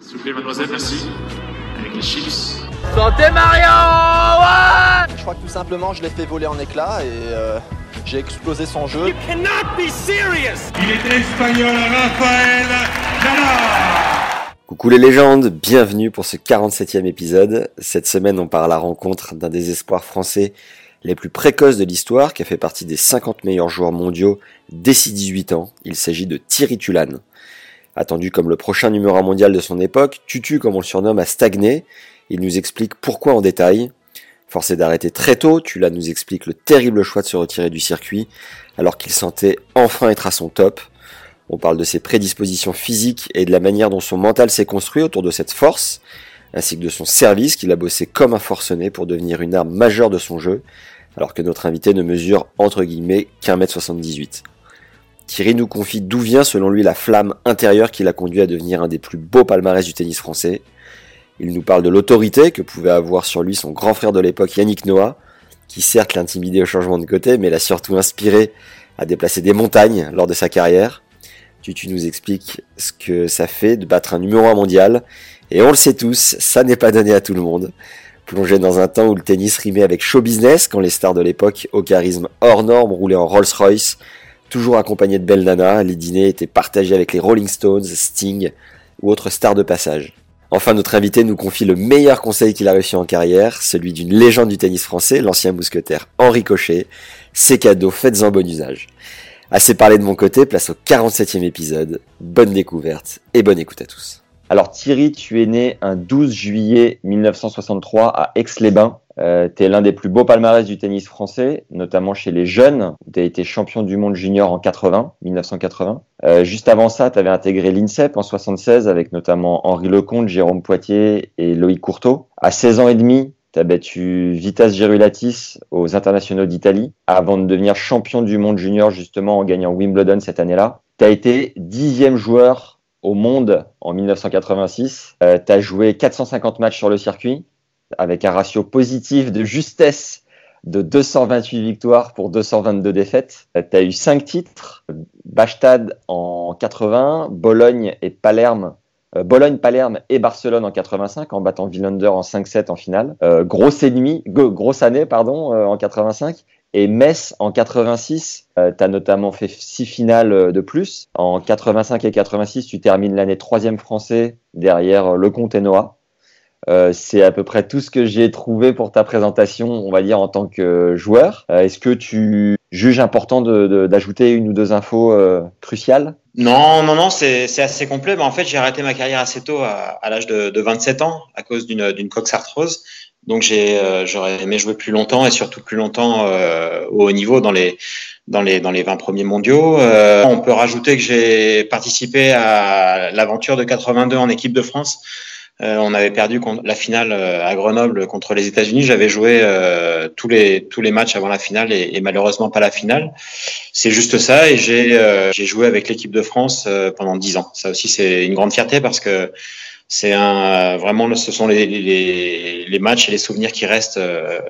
S'il vous plaît, mademoiselle, merci. Avec les chips. Santé Mario ouais Je crois que tout simplement, je l'ai fait voler en éclats et euh, j'ai explosé son jeu. cannot be serious Il est espagnol, Rafael Nadal Coucou les légendes, bienvenue pour ce 47e épisode. Cette semaine, on part à la rencontre d'un des espoirs français les plus précoces de l'histoire, qui a fait partie des 50 meilleurs joueurs mondiaux dès ses 18 ans. Il s'agit de Thierry Tulane. Attendu comme le prochain numéro 1 mondial de son époque, Tutu, comme on le surnomme, a stagné. Il nous explique pourquoi en détail. Forcé d'arrêter très tôt, Tulane nous explique le terrible choix de se retirer du circuit, alors qu'il sentait enfin être à son top. On parle de ses prédispositions physiques et de la manière dont son mental s'est construit autour de cette force, ainsi que de son service qu'il a bossé comme un forcené pour devenir une arme majeure de son jeu, alors que notre invité ne mesure entre guillemets qu'un mètre 78. Thierry nous confie d'où vient selon lui la flamme intérieure qui l'a conduit à devenir un des plus beaux palmarès du tennis français. Il nous parle de l'autorité que pouvait avoir sur lui son grand frère de l'époque Yannick Noah, qui certes l'intimidait au changement de côté, mais l'a surtout inspiré à déplacer des montagnes lors de sa carrière. Tutu nous explique ce que ça fait de battre un numéro 1 mondial, et on le sait tous, ça n'est pas donné à tout le monde. Plongé dans un temps où le tennis rimait avec show business, quand les stars de l'époque, au charisme hors norme, roulaient en Rolls-Royce, toujours accompagnés de belles nanas, les dîners étaient partagés avec les Rolling Stones, Sting ou autres stars de passage. Enfin, notre invité nous confie le meilleur conseil qu'il a reçu en carrière, celui d'une légende du tennis français, l'ancien mousquetaire Henri Cochet. Ces cadeaux, faites-en bon usage. Assez parlé de mon côté, place au 47e épisode. Bonne découverte et bonne écoute à tous. Alors Thierry, tu es né un 12 juillet 1963 à Aix-les-Bains. Euh, tu es l'un des plus beaux palmarès du tennis français, notamment chez les jeunes. Tu as été champion du monde junior en 80, 1980. Euh, juste avant ça, tu avais intégré l'INSEP en 76 avec notamment Henri Lecomte, Jérôme Poitier et Loïc Courteau. À 16 ans et demi, tu as battu Vitas Gerulatis aux internationaux d'Italie avant de devenir champion du monde junior justement en gagnant Wimbledon cette année-là. Tu as été dixième joueur au monde en 1986. Euh, tu as joué 450 matchs sur le circuit avec un ratio positif de justesse de 228 victoires pour 222 défaites. Tu as eu 5 titres, Bastad en 80, Bologne et Palerme euh, Bologne, Palerme et Barcelone en 85 en battant Villander en 5-7 en finale. Euh, grosse grosse année pardon euh, en 85 et Metz en 86, euh, tu as notamment fait six finales de plus. En 85 et 86, tu termines l'année troisième français derrière euh, Lecomte et Noah. Euh, c'est à peu près tout ce que j'ai trouvé pour ta présentation, on va dire, en tant que joueur. Euh, Est-ce que tu juges important d'ajouter une ou deux infos euh, cruciales? Non, non, non, c'est assez complet. Mais en fait, j'ai arrêté ma carrière assez tôt, à, l'âge de, de, 27 ans, à cause d'une coxarthrose. Donc j'aurais aimé jouer plus longtemps et surtout plus longtemps au haut niveau dans les dans les dans les 20 premiers mondiaux. On peut rajouter que j'ai participé à l'aventure de 82 en équipe de France. Euh, on avait perdu la finale à Grenoble contre les États-Unis. J'avais joué euh, tous les tous les matchs avant la finale et, et malheureusement pas la finale. C'est juste ça et j'ai j'ai joué avec l'équipe de France pendant 10 ans. Ça aussi c'est une grande fierté parce que c'est un vraiment ce sont les, les, les, matchs et les souvenirs qui restent euh,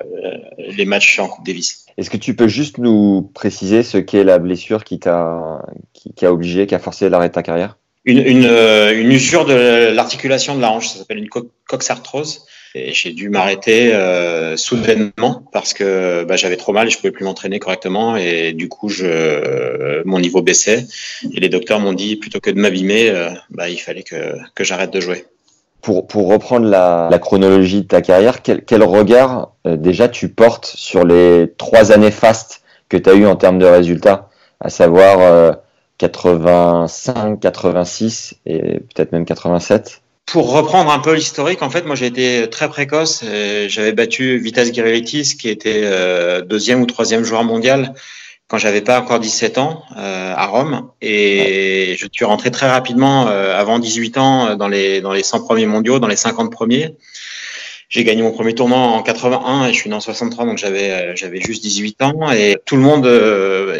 les matchs en Coupe Davis. Est-ce que tu peux juste nous préciser ce qu'est la blessure qui t'a qui, qui, a obligé, qui a forcé l'arrêt de ta carrière? Une, une, usure de l'articulation de la hanche, ça s'appelle une co coxarthrose. Et j'ai dû m'arrêter euh, soudainement parce que bah, j'avais trop mal et je pouvais plus m'entraîner correctement et du coup je, mon niveau baissait et les docteurs m'ont dit plutôt que de m'abîmer, euh, bah, il fallait que, j'arrête de jouer. Pour, reprendre la, chronologie de ta carrière, quel, quel regard euh, déjà tu portes sur les trois années fastes que tu as eu en termes de résultats, à savoir 85, 86 et peut-être même 87 pour reprendre un peu l'historique, en fait, moi j'ai été très précoce. J'avais battu Vitas Gerelitis, qui était euh, deuxième ou troisième joueur mondial, quand j'avais pas encore 17 ans euh, à Rome et je suis rentré très rapidement euh, avant 18 ans dans les dans les 100 premiers mondiaux, dans les 50 premiers. J'ai gagné mon premier tournoi en 81 et je suis né en 63 donc j'avais euh, j'avais juste 18 ans. Et tout le monde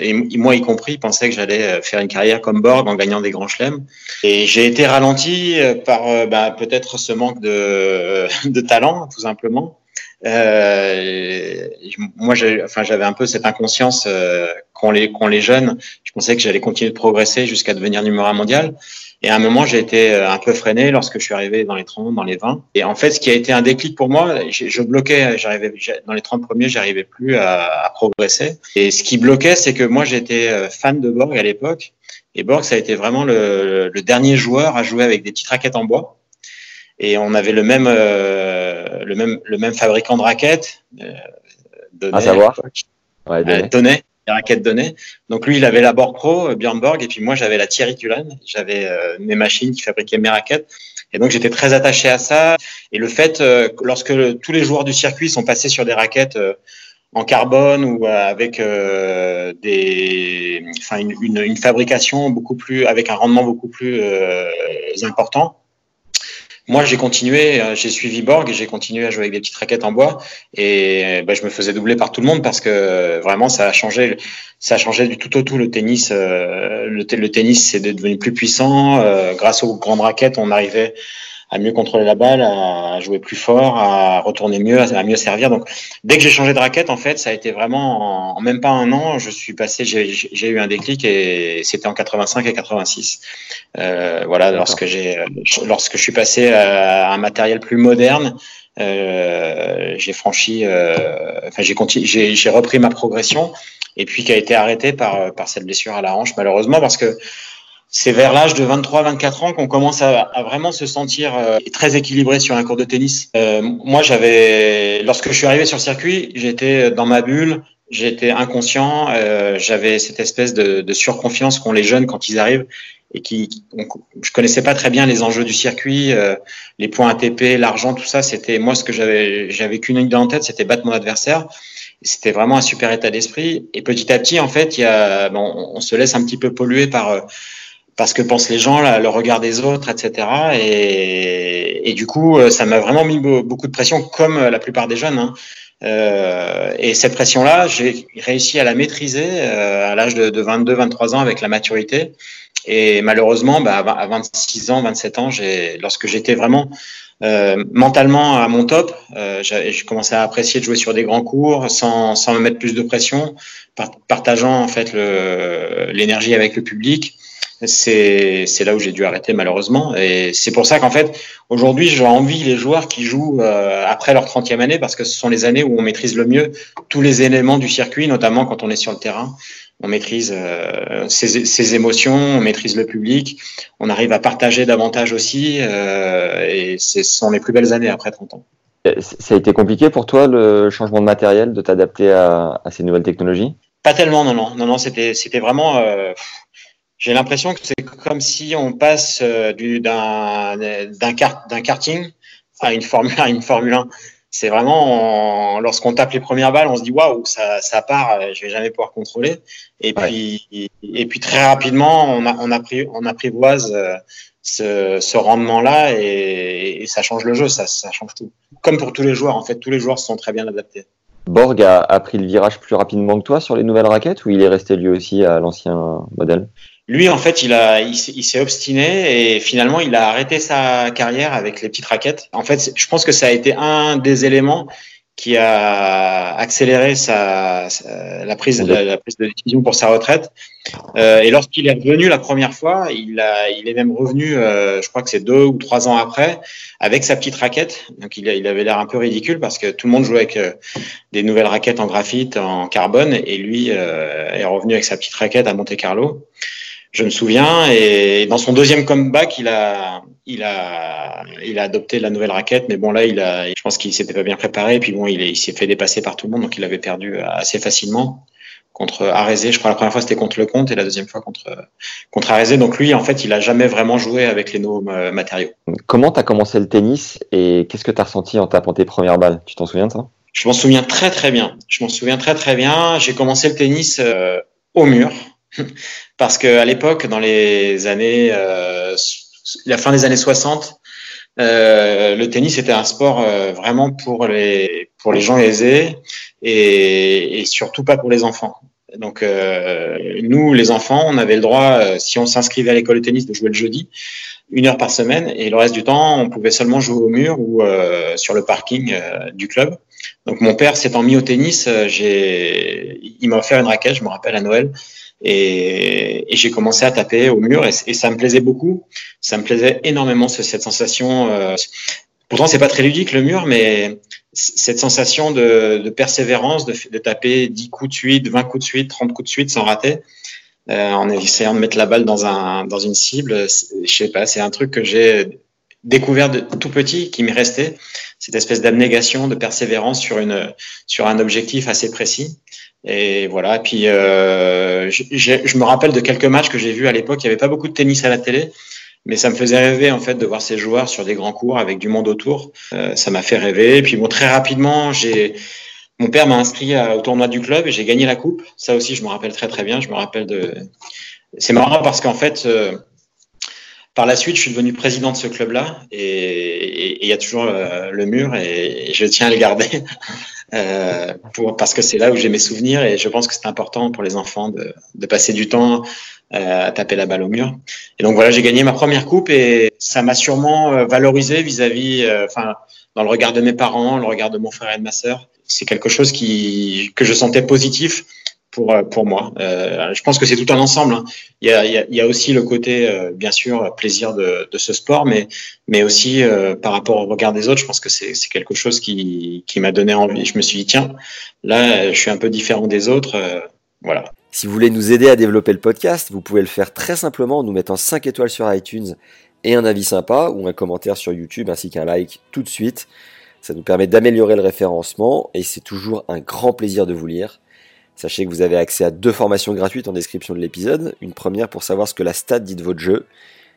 et moi y compris pensait que j'allais faire une carrière comme Borg en gagnant des grands chelems. Et j'ai été ralenti par bah, peut-être ce manque de de talent tout simplement. Euh, moi, enfin, j'avais un peu cette inconscience euh, qu'ont les, qu'ont les jeunes. Je pensais que j'allais continuer de progresser jusqu'à devenir numéro un mondial. Et à un moment, j'ai été euh, un peu freiné lorsque je suis arrivé dans les 30, dans les 20. Et en fait, ce qui a été un déclic pour moi, je bloquais, j'arrivais dans les 30 premiers, j'arrivais plus à, à, progresser. Et ce qui bloquait, c'est que moi, j'étais euh, fan de Borg à l'époque. Et Borg, ça a été vraiment le, le dernier joueur à jouer avec des petites raquettes en bois et on avait le même euh, le même le même fabricant de raquettes euh, à savoir ouais, donné. Raquettes données donc lui il avait la Borg Pro euh, Björn Borg et puis moi j'avais la Thierry Cullen. J'avais euh, mes machines qui fabriquaient mes raquettes. Et donc j'étais très attaché à ça. Et le fait lorsque tous les joueurs du circuit sont passés sur des raquettes en carbone ou avec des, enfin une, une, une, fabrication beaucoup plus, avec un rendement beaucoup plus important moi, j'ai continué, euh, j'ai suivi Borg j'ai continué à jouer avec des petites raquettes en bois et bah, je me faisais doubler par tout le monde parce que vraiment ça a changé, ça a changé du tout au tout le tennis. Euh, le, le, tennis c'est devenu plus puissant euh, grâce aux grandes raquettes. On arrivait à mieux contrôler la balle, à jouer plus fort, à retourner mieux, à mieux servir. Donc, dès que j'ai changé de raquette, en fait, ça a été vraiment en, même pas un an, je suis passé, j'ai eu un déclic et c'était en 85 et 86. Euh, voilà, lorsque j'ai, lorsque je suis passé à un matériel plus moderne, euh, j'ai franchi, euh, enfin j'ai continué, j'ai repris ma progression et puis qui a été arrêté par par cette blessure à la hanche malheureusement parce que c'est vers l'âge de 23-24 ans qu'on commence à, vraiment se sentir euh, très équilibré sur un cours de tennis. Euh, moi, j'avais, lorsque je suis arrivé sur le circuit, j'étais dans ma bulle, j'étais inconscient, euh, j'avais cette espèce de, de surconfiance qu'ont les jeunes quand ils arrivent et qui, je connaissais pas très bien les enjeux du circuit, euh, les points ATP, l'argent, tout ça. C'était moi ce que j'avais, j'avais qu'une idée en tête, c'était battre mon adversaire. C'était vraiment un super état d'esprit. Et petit à petit, en fait, y a, bon, on se laisse un petit peu polluer par parce que pensent les gens, là, le regard des autres, etc. Et, du coup, euh, ça m'a vraiment mis beaucoup de pression, comme euh, la plupart des jeunes. Hein. Euh, et cette pression-là, j'ai réussi à la maîtriser euh, à l'âge de, de 22-23 ans avec la maturité. Et malheureusement, bah, à 26 ans, 27 ans, lorsque j'étais vraiment euh, mentalement à mon top, euh, j'ai commencé à apprécier de jouer sur des grands cours sans, sans me mettre plus de pression, partageant en fait l'énergie avec le public c'est là où j'ai dû arrêter malheureusement. Et c'est pour ça qu'en fait aujourd'hui j'ai envie les joueurs qui jouent euh, après leur 30e année parce que ce sont les années où on maîtrise le mieux tous les éléments du circuit notamment quand on est sur le terrain. On maîtrise euh, ses, ses, émotions on maîtrise le public. On arrive à partager davantage aussi euh, et ce sont les plus belles années après 30 ans. Ça a été compliqué pour toi le changement de matériel de t'adapter à, à, ces nouvelles technologies? Pas tellement non non. Non non c'était c'était vraiment euh, j'ai l'impression que c'est comme si on passe euh, d'un d'un karting à une Formule à une Formule 1. C'est vraiment lorsqu'on tape les premières balles, on se dit waouh, ça, ça part, euh, je vais jamais pouvoir contrôler. Et puis et, puis très rapidement, on a on a pris on apprivoise euh, ce, ce rendement-là et, et, ça change le jeu, ça, ça change tout. Comme pour tous les joueurs, en fait, tous les joueurs sont très bien adaptés. Borg a, a pris le virage plus rapidement que toi sur les nouvelles raquettes ou il est resté lui aussi à l'ancien modèle? Lui, en fait, il a, il s'est obstiné et finalement, il a arrêté sa carrière avec les petites raquettes. En fait, je pense que ça a été un des éléments qui a accéléré sa, la prise prise de décision pour sa retraite. Euh, et lorsqu'il est revenu la première fois, il a, il est même revenu, euh, je crois que c'est deux ou trois ans après, avec sa petite raquette. Donc il, il avait l'air un peu ridicule parce que tout le monde jouait avec euh, des nouvelles raquettes en graphite, en carbone, et lui euh, est revenu avec sa petite raquette à Monte Carlo je me souviens. Et dans son deuxième comeback, il a, il a, il a adopté la nouvelle raquette. Mais bon, là, il a, je pense qu'il s'était pas bien préparé. Et puis bon, il, il s'est fait dépasser par tout le monde, donc il avait perdu assez facilement contre Arezé. Je crois la première fois c'était contre le compte et la deuxième fois contre contre Arezé. Donc lui, en fait, il a jamais vraiment joué avec les nouveaux euh, matériaux. Comment tu as commencé le tennis et qu'est-ce que tu as ressenti en tapant tes premières balles? Tu t'en souviens de ça? Je m'en souviens très très bien. Je m'en souviens très très bien. J'ai commencé le tennis. Euh, au mur. Parce qu'à l'époque, dans les années, euh, la fin des années 60, euh, le tennis était un sport euh, vraiment pour les pour les gens aisés et, et surtout pas pour les enfants. Donc euh, nous, les enfants, on avait le droit, euh, si on s'inscrivait à l'école de tennis, de jouer le jeudi, une heure par semaine, et le reste du temps, on pouvait seulement jouer au mur ou euh, sur le parking du club. Donc mon père s'étant mis au tennis, j'ai, il m'a offert une raquette, je me rappelle à Noël, et, et j'ai commencé à taper au mur, et, ça me plaisait beaucoup. Ça me plaisait énormément cette sensation. pourtant, c'est pas très ludique le mur, mais cette sensation de, de persévérance, de, de, taper 10 coups de suite, 20 coups de suite, 30 coups de suite sans rater, euh, en essayant de mettre la balle dans, un, dans une cible, je sais pas, c'est un truc que j'ai découvert de tout petit, qui m'est resté, cette espèce d'abnégation, de persévérance sur, une, sur un objectif assez précis. Et voilà, et puis euh, je, me rappelle de quelques matchs que j'ai vus à l'époque, il n'y avait pas beaucoup de tennis à la télé, mais ça me faisait rêver en fait de voir ces joueurs sur des grands cours avec du monde autour. Euh, ça m'a fait rêver. Et puis très rapidement, mon père m'a inscrit au tournoi du club et j'ai gagné la coupe. Ça aussi, je me rappelle très très bien. Je me rappelle de. C'est marrant parce qu'en fait, euh, par la suite, je suis devenu président de ce club-là et il y a toujours le mur et, je tiens à le garder euh, pour, parce que c'est là où j'ai mes souvenirs et je pense que c'est important pour les enfants de, de passer du temps euh, à taper la balle au mur. Et donc voilà, j'ai gagné ma première coupe et ça m'a sûrement euh, valorisé vis-à-vis, enfin, dans le regard de mes parents, le regard de mon frère et de ma sœur. C'est quelque chose qui que je sentais positif pour, euh, pour moi. Euh, je pense que c'est tout un ensemble. Hein. Il, y a, il, y a, aussi le côté, euh, bien sûr, plaisir de, ce sport, mais, mais aussi par rapport au regard des autres, je pense que c'est quelque chose qui, qui m'a donné envie. Je me suis dit, tiens, là, je suis un peu différent des autres. voilà. Si vous voulez nous aider à développer le podcast, vous pouvez le faire très simplement en nous mettant 5 étoiles sur iTunes et un avis sympa ou un commentaire sur YouTube ainsi qu'un like tout de suite. Ça nous permet d'améliorer le référencement et c'est toujours un grand plaisir de vous lire. Sachez que vous avez accès à deux formations gratuites en description de l'épisode. Une première pour savoir ce que la stat dit de votre jeu.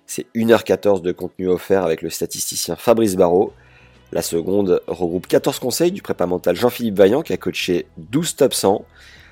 C'est 1h14 de contenu offert avec le statisticien Fabrice Barrault. La seconde regroupe 14 conseils du prépa mental Jean-Philippe Vaillant qui a coaché 12 top 100.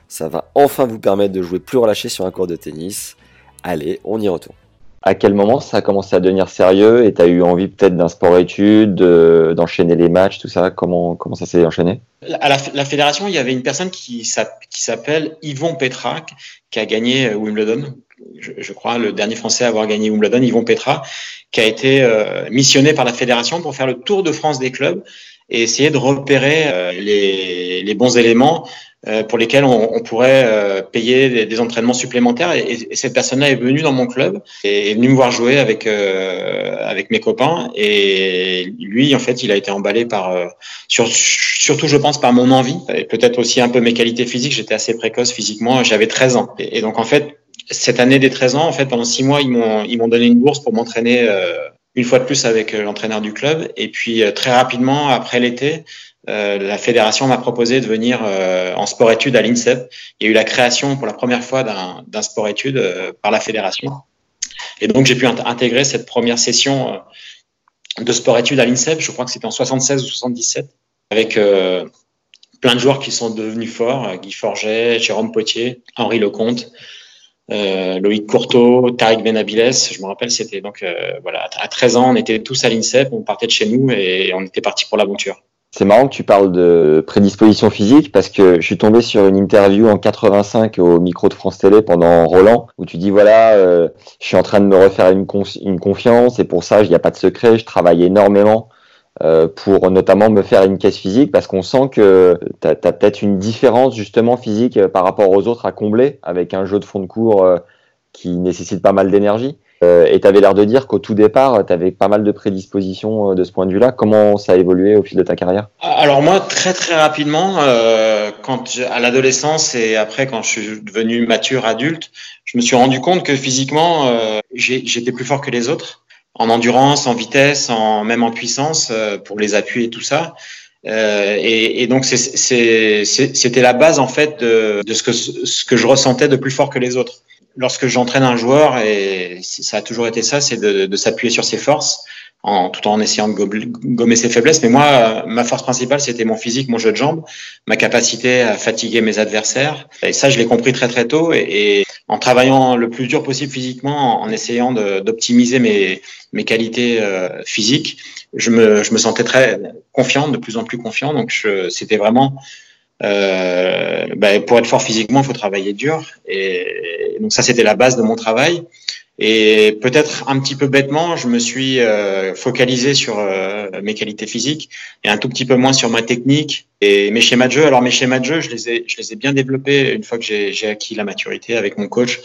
Ça va enfin vous permettre de jouer plus relâché sur un cours de tennis. Allez, on y retourne à quel moment ça a commencé à devenir sérieux et tu as eu envie peut-être d'un sport-études, d'enchaîner les matchs, tout ça? Comment, comment ça s'est enchaîné? À la, fédération, il y avait une personne qui s'appelle Yvon Petra, qui a gagné Wimbledon, je, crois, le dernier Français à avoir gagné Wimbledon, Yvon Petra, qui a été euh, missionné par la fédération pour faire le tour de France des clubs et essayer de repérer euh, les, les bons éléments euh, pour lesquels on, on pourrait euh, payer des, entraînements supplémentaires. Et, cette personne-là est venue dans mon club et est venue me voir jouer avec euh, avec mes copains. Et lui, en fait, il a été emballé par sur, surtout, je pense, par mon envie et peut-être aussi un peu mes qualités physiques. J'étais assez précoce physiquement. J'avais 13 ans. Et, donc, en fait, cette année des 13 ans, en fait, pendant six mois, ils m'ont ils m'ont donné une bourse pour m'entraîner une fois de plus avec l'entraîneur du club. Et puis très rapidement, après l'été, euh, la fédération m'a proposé de venir euh, en sport-études à l'INSEP. Il y a eu la création pour la première fois d'un sport-études euh, par la fédération. Et donc, j'ai pu intégrer cette première session de sport-études à l'INSEP. Je crois que c'était en 76 ou 77, avec plein de joueurs qui sont devenus forts. Guy Forget, Jérôme Potier, Henri Lecomte, Loïc Courteau, Tariq Benabiles. Je me rappelle, c'était donc, voilà, à 13 ans, on était tous à l'INSEP, on partait de chez nous et on était parti pour l'aventure. C'est marrant que tu parles de prédisposition physique parce que je suis tombé sur une interview en 85 au micro de France Télé pendant Roland où tu dis voilà, euh, je suis en train de me refaire une, confiance et pour ça, il n'y a pas de secret, je travaille énormément euh, pour notamment me faire une caisse physique parce qu'on sent que tu as, peut-être une différence justement physique par rapport aux autres à combler avec un jeu de fond de cours euh, qui nécessite pas mal d'énergie. Euh, et tu avais l'air de dire qu'au tout départ, tu avais pas mal de prédispositions euh, de ce point de vue-là. Comment ça a évolué au fil de ta carrière? Alors moi, très très rapidement, euh, quand à l'adolescence et après quand je suis devenu mature adulte, je me suis rendu compte que physiquement, euh, j'étais plus fort que les autres, en endurance, en vitesse, en même en puissance pour les appuis et tout ça. Et, donc c'était la base en fait de, ce que je ressentais de plus fort que les autres lorsque j'entraîne un joueur, et ça a toujours été ça, c'est de, de s'appuyer sur ses forces, en, tout en essayant de gommer ses faiblesses. Mais moi, ma force principale, c'était mon physique, mon jeu de jambes, ma capacité à fatiguer mes adversaires. Et ça, je l'ai compris très très tôt. Et, en travaillant le plus dur possible physiquement, en, essayant d'optimiser mes, mes qualités euh, physiques, je me, je me sentais très confiant, de plus en plus confiant. Donc, c'était vraiment euh, ben, pour être fort physiquement, il faut travailler dur. Et donc ça, c'était la base de mon travail. Et peut-être un petit peu bêtement, je me suis euh, focalisé sur euh, mes qualités physiques et un tout petit peu moins sur ma technique et mes schémas de jeu. Alors mes schémas de jeu, je les ai, je les ai bien développés une fois que j'ai acquis la maturité avec mon coach.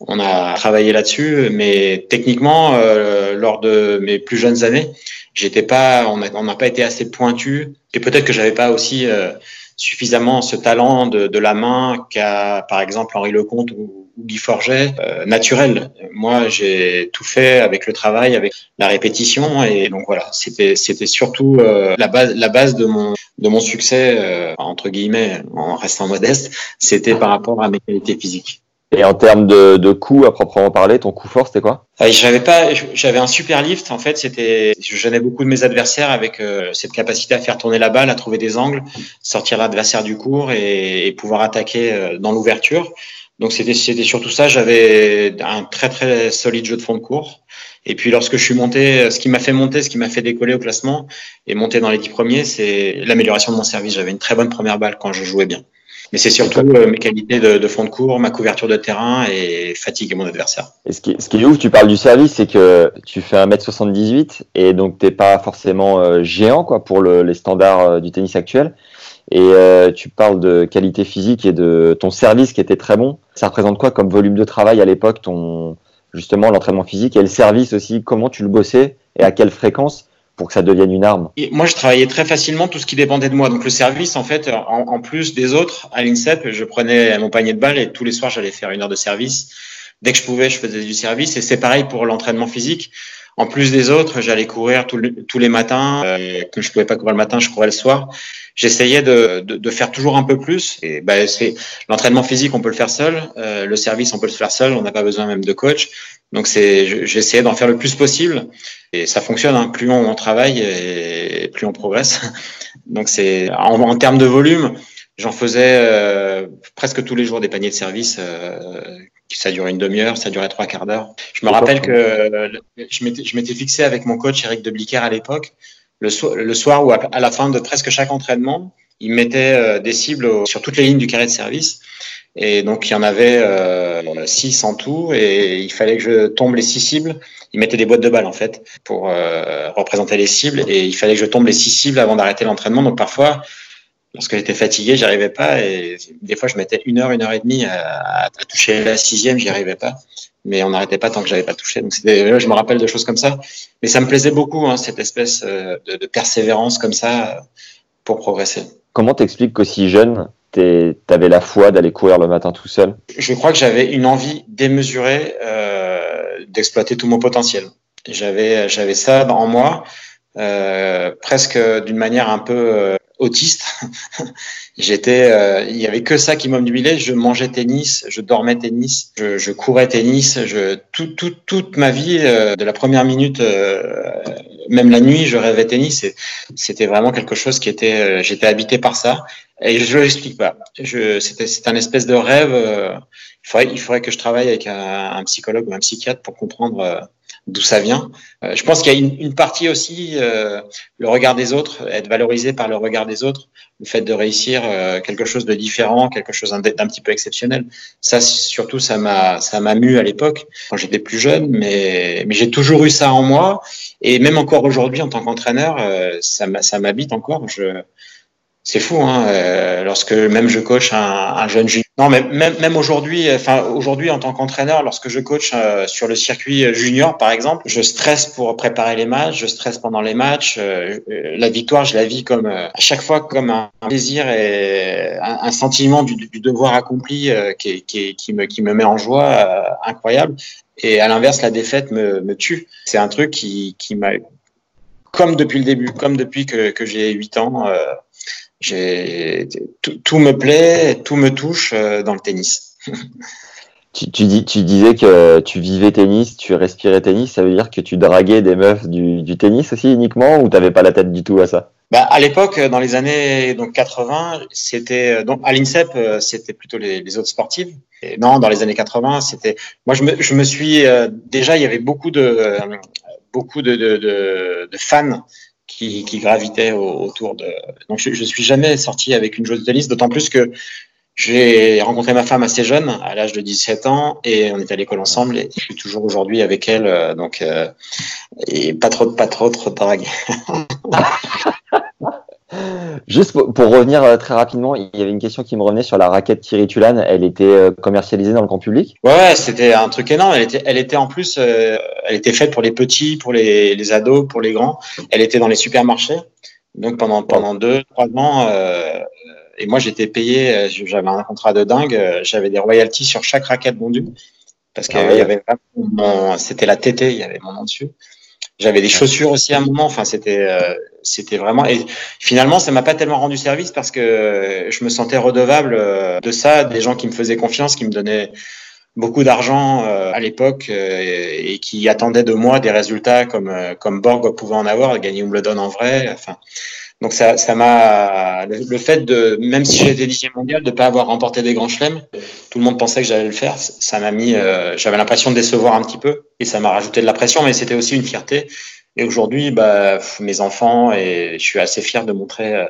On a travaillé là-dessus, mais techniquement, euh, lors de mes plus jeunes années, j'étais pas, on n'a pas été assez pointu et peut-être que j'avais pas aussi suffisamment ce talent de, la main qu'a par exemple Henri Lecomte ou, ou Guy Forget euh, naturel. Moi, j'ai tout fait avec le travail, avec la répétition et donc voilà, c'était c'était surtout euh, la base la base de mon de mon succès euh, entre guillemets en restant modeste, c'était par rapport à mes qualités physiques. Et en termes de, de coup à proprement parler, ton coup fort, c'était quoi? Ah, J'avais pas, j'avais un super lift. En fait, c'était, je gênais beaucoup de mes adversaires avec euh, cette capacité à faire tourner la balle, à trouver des angles, sortir l'adversaire du cours et, et pouvoir attaquer euh, dans l'ouverture. Donc c'était, c'était surtout ça. J'avais un très très solide jeu de fond de cours. Et puis lorsque je suis monté, ce qui m'a fait monter, ce qui m'a fait décoller au classement et monter dans les dix premiers, c'est l'amélioration de mon service. J'avais une très bonne première balle quand je jouais bien. Mais c'est surtout euh, mes qualités de, de, fond de cours, ma couverture de terrain et fatiguer mon adversaire. Et ce qui, ce qui est ouf, tu parles du service, c'est que tu fais 1m78 et donc t'es pas forcément euh, géant quoi pour le, les standards euh, du tennis actuel. Et euh, tu parles de qualité physique et de ton service qui était très bon. Ça représente quoi comme volume de travail à l'époque, ton justement l'entraînement physique et le service aussi? Comment tu le bossais et à quelle fréquence? Pour que ça devienne une arme Moi, je travaillais très facilement tout ce qui dépendait de moi. Donc le service, en fait, en, en plus des autres, à l'INSEP, je prenais mon panier de balles et tous les soirs, j'allais faire une heure de service. Dès que je pouvais, je faisais du service. Et c'est pareil pour l'entraînement physique. En plus des autres, j'allais courir tous les matins. Euh, que je pouvais pas courir le matin, je courais le soir. J'essayais de, de, de, faire toujours un peu plus. Et ben, c'est l'entraînement physique, on peut le faire seul. Euh, le service, on peut le faire seul. On n'a pas besoin même de coach. Donc c'est, j'essayais d'en faire le plus possible et ça fonctionne. Hein. Plus on, travaille et plus on progresse. Donc c'est en, en, termes de volume, j'en faisais euh, presque tous les jours des paniers de service. Euh, ça durait une demi-heure, ça durait trois quarts d'heure. Je me rappelle que je m'étais, fixé avec mon coach Eric de Bliquer à l'époque le, so le soir ou à la fin de presque chaque entraînement, il mettait euh, des cibles sur toutes les lignes du carré de service et donc, il y en avait euh, six en tout, et il fallait que je tombe les six cibles. Il mettait des boîtes de balles, en fait, pour euh, représenter les cibles, et il fallait que je tombe les six cibles avant d'arrêter l'entraînement. Donc, parfois, lorsque j'étais fatigué, j'y arrivais pas, et des fois, je mettais une heure, une heure et demie à, à toucher la sixième, j'y arrivais pas. Mais on n'arrêtait pas tant que j'avais pas touché. Donc, je me rappelle de choses comme ça. Mais ça me plaisait beaucoup, hein, cette espèce euh, de, de persévérance comme ça pour progresser. Comment t'expliques qu'aussi jeune, t'avais la foi d'aller courir le matin tout seul? Je crois que j'avais une envie démesurée euh, d'exploiter tout mon potentiel. J'avais j'avais ça en moi, presque d'une manière un peu euh, autiste. J'étais, euh, il y avait que ça qui m'obnubilait. Je mangeais tennis, je dormais tennis, je, je courais tennis. Je, tout, tout, toute ma vie, euh, de la première minute, euh, même la nuit, je rêvais tennis. C'était vraiment quelque chose qui était, euh, j'étais habité par ça. Et je ne l'explique pas. C'est un espèce de rêve. il faudrait, il faudrait que je travaille avec un, psychologue ou un psychiatre pour comprendre d'où ça vient. Euh, je pense qu'il y a une, une partie aussi, euh, le regard des autres, être valorisé par le regard des autres, le fait de réussir euh, quelque chose de différent, quelque chose d'un petit peu exceptionnel. Ça, surtout, ça m'a, ça m'a mu à l'époque quand j'étais plus jeune, mais, mais j'ai toujours eu ça en moi, et même encore aujourd'hui en tant qu'entraîneur, euh, ça, ça m'habite encore. Je, c'est fou, hein, euh, lorsque même je coach un, un jeune junior. Non, mais même, même aujourd'hui, enfin aujourd'hui en tant qu'entraîneur, lorsque je coach euh, sur le circuit junior, par exemple, je stresse pour préparer les matchs, je stresse pendant les matchs. Euh, la victoire, je la vis comme à chaque fois comme un, plaisir et un, un sentiment du, du, devoir accompli qui, qui, qui, me, qui me met en joie incroyable. Et à l'inverse, la défaite me, me tue. C'est un truc qui, qui m'a, comme depuis le début, comme depuis que, que j'ai 8 ans. J'ai tout, tout, me plaît, tout me touche euh, dans le tennis. Tu, tu, dis, tu disais que tu vivais tennis, tu respirais tennis, ça veut dire que tu draguais des meufs du, du tennis aussi uniquement ou t'avais pas la tête du tout à ça? Bah, à l'époque, dans les années donc 80, c'était donc à l'INSEP, c'était plutôt les, les, autres sportives. Et non, dans les années 80, c'était moi je me, je me suis déjà il y avait beaucoup de beaucoup de, de, de, de fans qui, qui gravitaient autour de. Donc je, je suis jamais sorti avec une joueuse de tennis, d'autant plus que j'ai rencontré ma femme assez jeune, à l'âge de 17 ans, et on est à l'école ensemble, et je suis toujours aujourd'hui avec elle, euh, donc euh, et pas trop, pas trop, trop drague. Juste pour, pour, revenir euh, très rapidement, il y avait une question qui me revenait sur la raquette Thierry Tulane. Elle était euh, commercialisée dans le grand public? Ouais, c'était un truc énorme. Elle était, elle était en plus, euh, elle était faite pour les petits, pour les, les, ados, pour les grands. Elle était dans les supermarchés. Donc pendant pendant deux, trois ans, euh, et moi j'étais payé. J'avais un contrat de dingue. J'avais des royalties sur chaque raquette vendue parce qu'il ah ouais. y avait c'était la TT, il y avait mon nom dessus. J'avais des chaussures aussi à un moment. Enfin, c'était, euh, c'était vraiment. Et finalement, ça m'a pas tellement rendu service parce que je me sentais redevable euh, de ça, des gens qui me faisaient confiance, qui me donnaient beaucoup d'argent euh, à l'époque et, et, qui attendaient de moi des résultats comme comme Borg pouvait en avoir, gagner Wimbledon en vrai. Enfin, donc ça, ça m'a le, fait de même si j'étais dixième mondial de pas avoir remporté des grands chelems, tout le monde pensait que j'allais le faire. Ça m'a mis, euh, j'avais l'impression de décevoir un petit peu et ça m'a rajouté de la pression, mais c'était aussi une fierté. Et aujourd'hui, bah, mes enfants et je suis assez fier de montrer euh,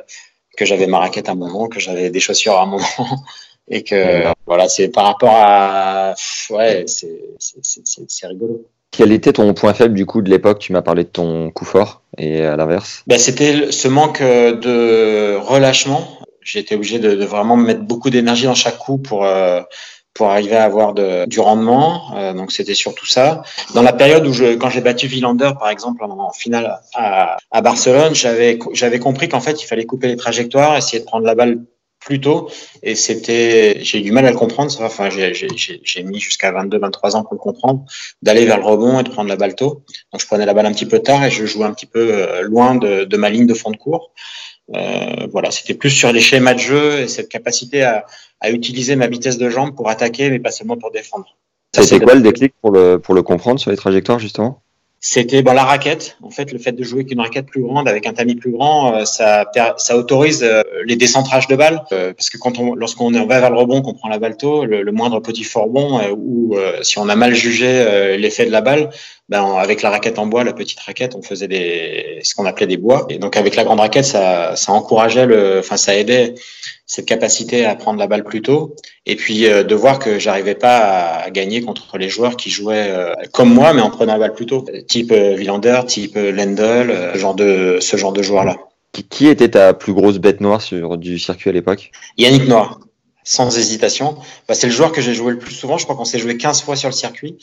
que j'avais ma raquette à un moment, que j'avais des chaussures à un moment et que voilà, c'est par rapport à ouais, c'est rigolo. Quel était ton point faible du coup de l'époque? Tu m'as parlé de ton coup fort et à l'inverse ben, C'était ce manque de relâchement. J'étais obligé de, de, vraiment mettre beaucoup d'énergie dans chaque coup pour, euh, pour arriver à avoir du rendement. Euh, donc c'était surtout ça. Dans la période où je, quand j'ai battu Villander par exemple en, en finale à, à Barcelone, j'avais j'avais compris qu'en fait il fallait couper les trajectoires, essayer de prendre la balle plus tôt. Et c'était j'ai eu du mal à le comprendre ça. Enfin j'ai mis jusqu'à 22 23 ans pour le comprendre d'aller vers le rebond et de prendre la balle tôt. Donc je prenais la balle un petit peu tard et je jouais un petit peu euh, loin de, de ma ligne de fond de cours. Euh, voilà. C'était plus sur les schémas de jeu et cette capacité à, à utiliser ma vitesse de jambe pour attaquer mais pas seulement pour défendre. C'était quoi le déclic pour le pour le comprendre sur les trajectoires justement? C'était bon, la raquette. En fait, le fait de jouer avec une raquette plus grande, avec un tamis plus grand, euh, ça, ça autorise euh, les décentrages de balles. Euh, parce que quand on, lorsqu'on va vers le rebond, qu'on prend la balle tôt, le, le moindre petit fort bon, ou si on a mal jugé l'effet de la balle, ben, avec la raquette en bois, la petite raquette, on faisait des, ce qu'on appelait des bois. Et donc avec la grande raquette, ça, ça encourageait le, enfin ça aidait cette capacité à prendre la balle plus tôt. Et puis euh, de voir que j'arrivais pas à, gagner contre les joueurs qui jouaient euh, comme moi, mais en prenant la balle plus tôt, type euh, Villander, type Lendl, genre de ce genre de joueurs là. Qui était ta plus grosse bête noire sur du circuit à l'époque? Yannick Noir sans hésitation. Bah, c'est le joueur que j'ai joué le plus souvent. Je crois qu'on s'est joué 15 fois sur le circuit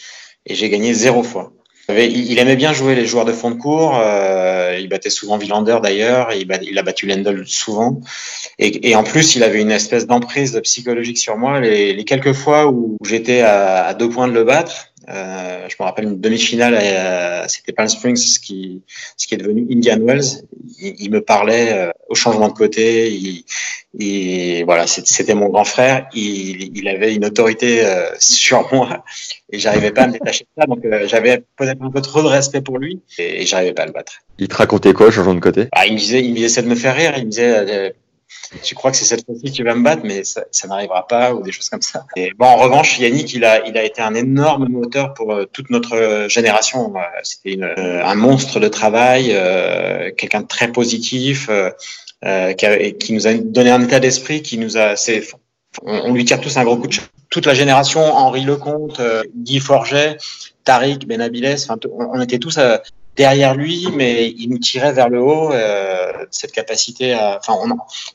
et j'ai gagné zéro fois. Il aimait bien jouer les joueurs de fond de cours. Euh, il battait souvent Villander d'ailleurs. Il, a battu Lendl souvent. Et, en plus, il avait une espèce d'emprise psychologique sur moi. Les, quelques fois où j'étais à, deux points de le battre, euh, je me rappelle une demi-finale, c'était Palm Springs, ce qui, ce qui est devenu Indian Wells. Il, il me parlait euh, au changement de côté. Il, il voilà, c'était mon grand frère. Il, il, avait une autorité euh, sur moi et j'arrivais pas à me détacher de ça. Donc euh, j'avais peut-être un peu trop de respect pour lui et, et j'arrivais pas à le battre. Il te racontait quoi, au changement de côté? Ah, Il me disait, il me disait de me faire rire. Il me disait tu crois que c'est cette fois-ci que tu vas me battre, mais ça, n'arrivera pas, ou des choses comme ça. En revanche, Yannick, il a, été un énorme moteur pour euh, toute notre génération. C'était euh, un monstre de travail, euh, quelqu'un de très positif, euh, qui, nous a donné un état d'esprit qui nous a. On, on, lui tire tous un gros coup de Toute la génération, Henri Lecomte, Guy Forget, Tariq, Benabiles, enfin, on, était tous derrière lui, mais il nous tirait vers le haut. Euh, cette capacité à, enfin, on,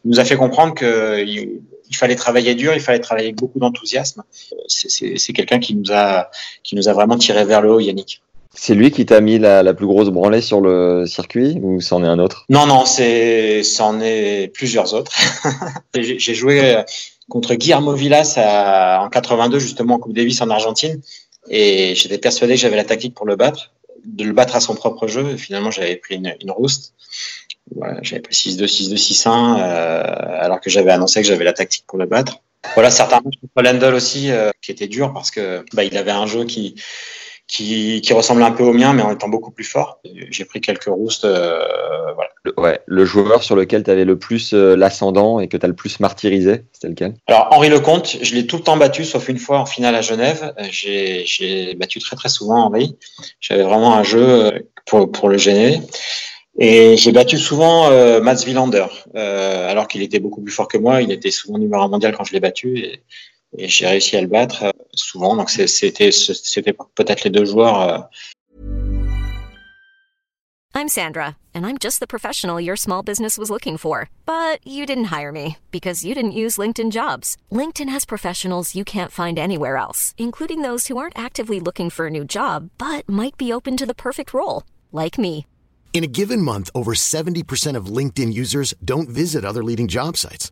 il nous a fait comprendre que il, il, fallait travailler dur, il fallait travailler avec beaucoup d'enthousiasme. C'est quelqu'un qui nous a, qui nous a vraiment tiré vers le haut, Yannick. C'est lui qui t'a mis la, la, plus grosse branlée sur le circuit ou c'en est un autre? Non, non, c'est c'en est plusieurs autres. J'ai joué contre Guillermo Villas à, en 82 justement en Coupe Davis en Argentine et j'étais persuadé que j'avais la tactique pour le battre de le battre à son propre jeu. Finalement, j'avais pris une, une rouste. Voilà, j'avais pris 6-2, 6-2, 6-1, euh, alors que j'avais annoncé que j'avais la tactique pour le battre. Voilà, certains matchs contre Lendl aussi, euh, qui étaient durs parce que bah, il avait un jeu qui, qui, qui ressemblait un peu au mien, mais en étant beaucoup plus fort. J'ai pris quelques roustes. Euh, voilà. Le, ouais, le joueur sur lequel tu avais le plus euh, l'ascendant et que tu as le plus martyrisé, c'était lequel? Alors, Henri Lecomte, je l'ai tout le temps battu, sauf une fois en finale à Genève. J'ai battu très très souvent Henri. J'avais vraiment un jeu pour, pour le gêner. Et j'ai battu souvent euh, Mats Wilander, euh, alors qu'il était beaucoup plus fort que moi. Il était souvent numéro un mondial quand je l'ai battu et, et j'ai réussi à le battre euh, souvent. Donc c'était c'était peut-être les deux joueurs. Euh... I'm Sandra, and I'm just the professional your small business was looking for. But you didn't hire me because you didn't use LinkedIn Jobs. LinkedIn has professionals you can't find anywhere else, including those who aren't actively looking for a new job but might be open to the perfect role, like me. In a given month, over 70% of LinkedIn users don't visit other leading job sites.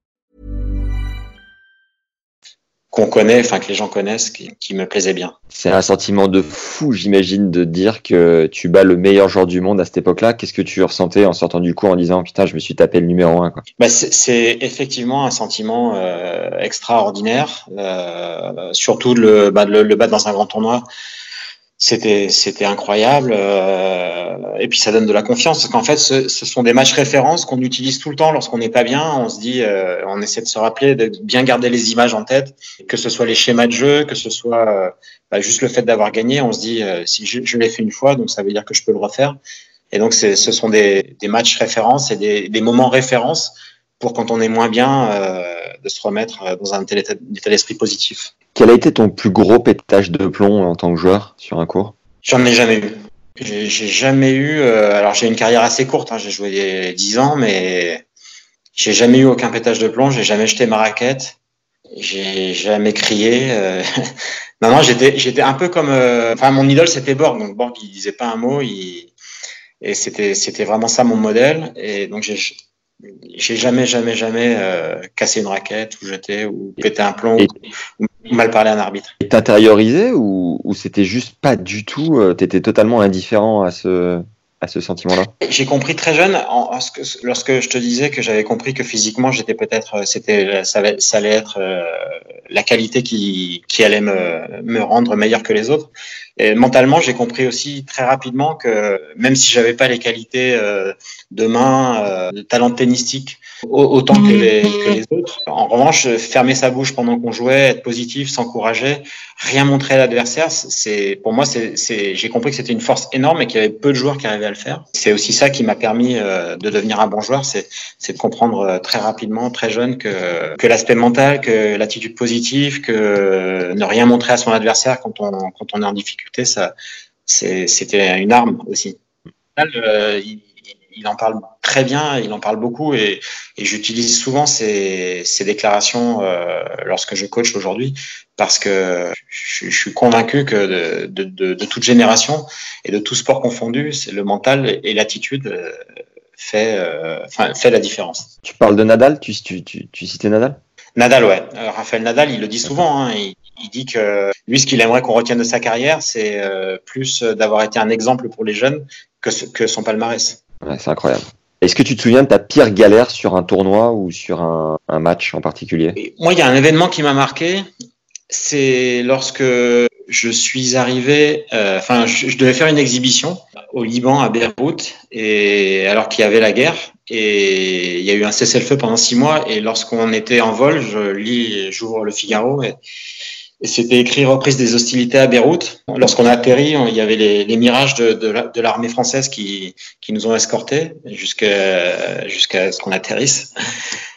Qu'on connaît, enfin que les gens connaissent, qui, qui me plaisait bien. C'est un sentiment de fou, j'imagine, de dire que tu bats le meilleur joueur du monde à cette époque-là. Qu'est-ce que tu ressentais en sortant du cours en disant putain, je me suis tapé le numéro un quoi. Bah, C'est effectivement un sentiment euh, extraordinaire, euh, surtout le, bah, le, le battre dans un grand tournoi c'était c'était incroyable euh, et puis ça donne de la confiance parce qu'en fait ce, ce, sont des matchs références qu'on utilise tout le temps lorsqu'on n'est pas bien. On se dit euh, on essaie de se rappeler de bien garder les images en tête que ce soit les schémas de jeu que ce soit euh, bah, juste le fait d'avoir gagné. On se dit euh, si je, je l'ai fait une fois donc ça veut dire que je peux le refaire. Et donc ce sont des, des matchs références et des, des moments références pour quand on est moins bien de se remettre dans un état d'esprit positif. Quel a été ton plus gros pétage de plomb en tant que joueur sur un cours J'en ai jamais eu. J'ai jamais eu. Euh, alors j'ai une carrière assez courte. Hein, j'ai joué 10 ans, mais j'ai jamais eu aucun pétage de plomb. J'ai jamais jeté ma raquette. J'ai jamais crié. Euh... non, non, j'étais, un peu comme. Euh... Enfin, mon idole c'était Borg. Donc Borg, il disait pas un mot. Et c'était, c'était vraiment ça mon modèle. Et donc j'ai j'ai jamais, jamais, jamais euh, cassé une raquette ou jeté ou pété un plomb ou, ou, mal parlé à un arbitre. Et t'intériorisais ou, ou c'était juste pas du tout, euh, t'étais totalement indifférent à ce, à ce sentiment-là? J'ai compris très jeune, en, en, lorsque je te disais que j'avais compris que physiquement j'étais peut-être, euh, c'était, ça, ça, allait être euh, la qualité qui, qui allait me, me rendre meilleur que les autres. Et mentalement, j'ai compris aussi très rapidement que même si j'avais pas les qualités euh, de main, euh, de talent tennistique autant que les, que les, autres, en revanche, fermer sa bouche pendant qu'on jouait, être positif, s'encourager, rien montrer à l'adversaire, c'est pour moi, c'est j'ai compris que c'était une force énorme et qu'il y avait peu de joueurs qui arrivaient à le faire. C'est aussi ça qui m'a permis euh, de devenir un bon joueur, c'est de comprendre euh, très rapidement, très jeune, que que l'aspect mental, que l'attitude positive, que ne rien montrer à son adversaire quand on quand on est en difficulté, ça c'était une arme aussi. Il, il, en parle très bien, il en parle beaucoup et, et j'utilise souvent ces, ces déclarations euh, lorsque je coach aujourd'hui parce que je, je, suis convaincu que de, de, de, de, toute génération et de tout sport confondu, c'est le mental et l'attitude euh, fait, euh, fait la différence. Tu parles de Nadal, tu, tu, tu, tu citais Nadal? Nadal, ouais. Euh, Raphaël Nadal, il le dit souvent. Hein, il, il, dit que lui, ce qu'il aimerait qu'on retienne de sa carrière, c'est euh, plus d'avoir été un exemple pour les jeunes que, ce, que son palmarès. Ouais, c'est incroyable. Est-ce que tu te souviens de ta pire galère sur un tournoi ou sur un, un match en particulier? Moi, il y a un événement qui m'a marqué. C'est lorsque je suis arrivé, euh, enfin, je, je, devais faire une exhibition au Liban, à Beyrouth, et alors qu'il y avait la guerre, et il y a eu un cessez-le-feu pendant six mois, et lorsqu'on était en vol, je lis, j'ouvre le Figaro, et, et c'était écrit reprise des hostilités à Beyrouth. Lorsqu'on a atterri, il y avait les, mirages de, l'armée française qui, qui nous ont escortés jusqu'à jusqu'à ce qu'on atterrisse.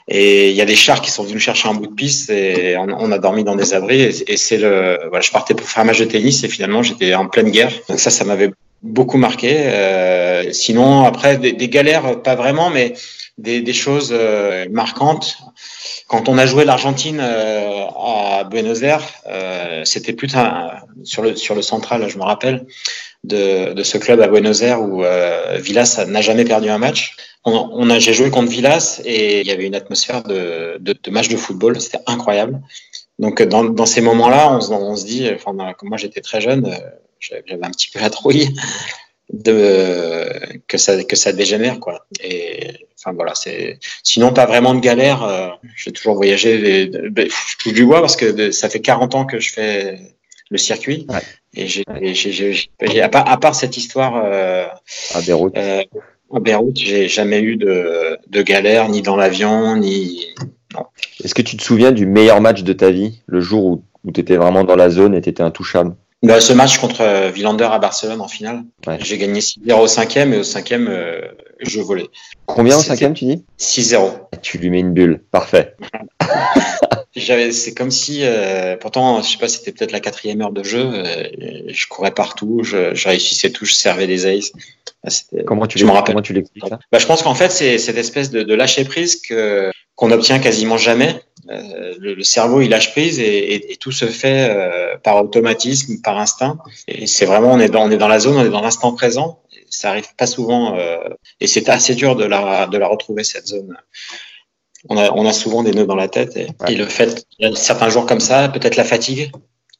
Et il y a des chars qui sont venus chercher un bout de piste et on, a dormi dans des abris. Et, c'est le, voilà, je partais pour faire un match de tennis et finalement j'étais en pleine guerre. Donc ça, ça m'avait beaucoup marqué. Euh, sinon, après des, galères, pas vraiment, mais des, des choses euh, marquantes. Quand on a joué l'Argentine euh, à Buenos Aires, euh, c'était plus sur le sur le central, je me rappelle de, de ce club à Buenos Aires où euh, Villas n'a jamais perdu un match. On, on a, j'ai joué contre Villas et il y avait une atmosphère de, de, de match de football, c'était incroyable. Donc dans, dans ces moments-là, on, on, se dit, enfin, moi j'étais très jeune, j'avais un petit peu la trouille de que ça que ça dégénère quoi. Et enfin voilà, c'est sinon pas vraiment de galère. Euh, j'ai toujours voyagé. Je touche du bois parce que ça fait 40 ans que je fais le circuit. Et j'ai, à, part, à part cette histoire euh, à Beyrouth, euh, à Beyrouth, j'ai jamais eu de, de galère ni dans l'avion ni. Est-ce que tu te souviens du meilleur match de ta vie, le jour où, où tu étais vraiment dans la zone et tu étais intouchable? Bah, ce match contre euh, Villander à Barcelone en finale, j'ai gagné 6-0 au cinquième et au cinquième, euh, je volais. Combien au cinquième, tu dis? 6-0. Tu lui mets une bulle, parfait. C'est comme si, euh, pourtant, je sais pas, c'était peut-être la quatrième heure de jeu. je courais partout, je, je, réussissais tout, je servais des aces. Comment tu, je. Comment tu l'expliques bah, Je pense qu'en fait, c'est cette espèce de, de lâcher prise que qu'on obtient quasiment jamais. Euh, le, cerveau il lâche prise et, et, tout se fait euh, par automatisme, par instinct. Et c'est vraiment on est dans on est dans la zone, on est dans l'instant présent. Ça arrive pas souvent euh, et c'est assez dur de la de la retrouver cette zone. On a on a souvent des nœuds dans la tête et, et le fait certains jours comme ça, peut-être la fatigue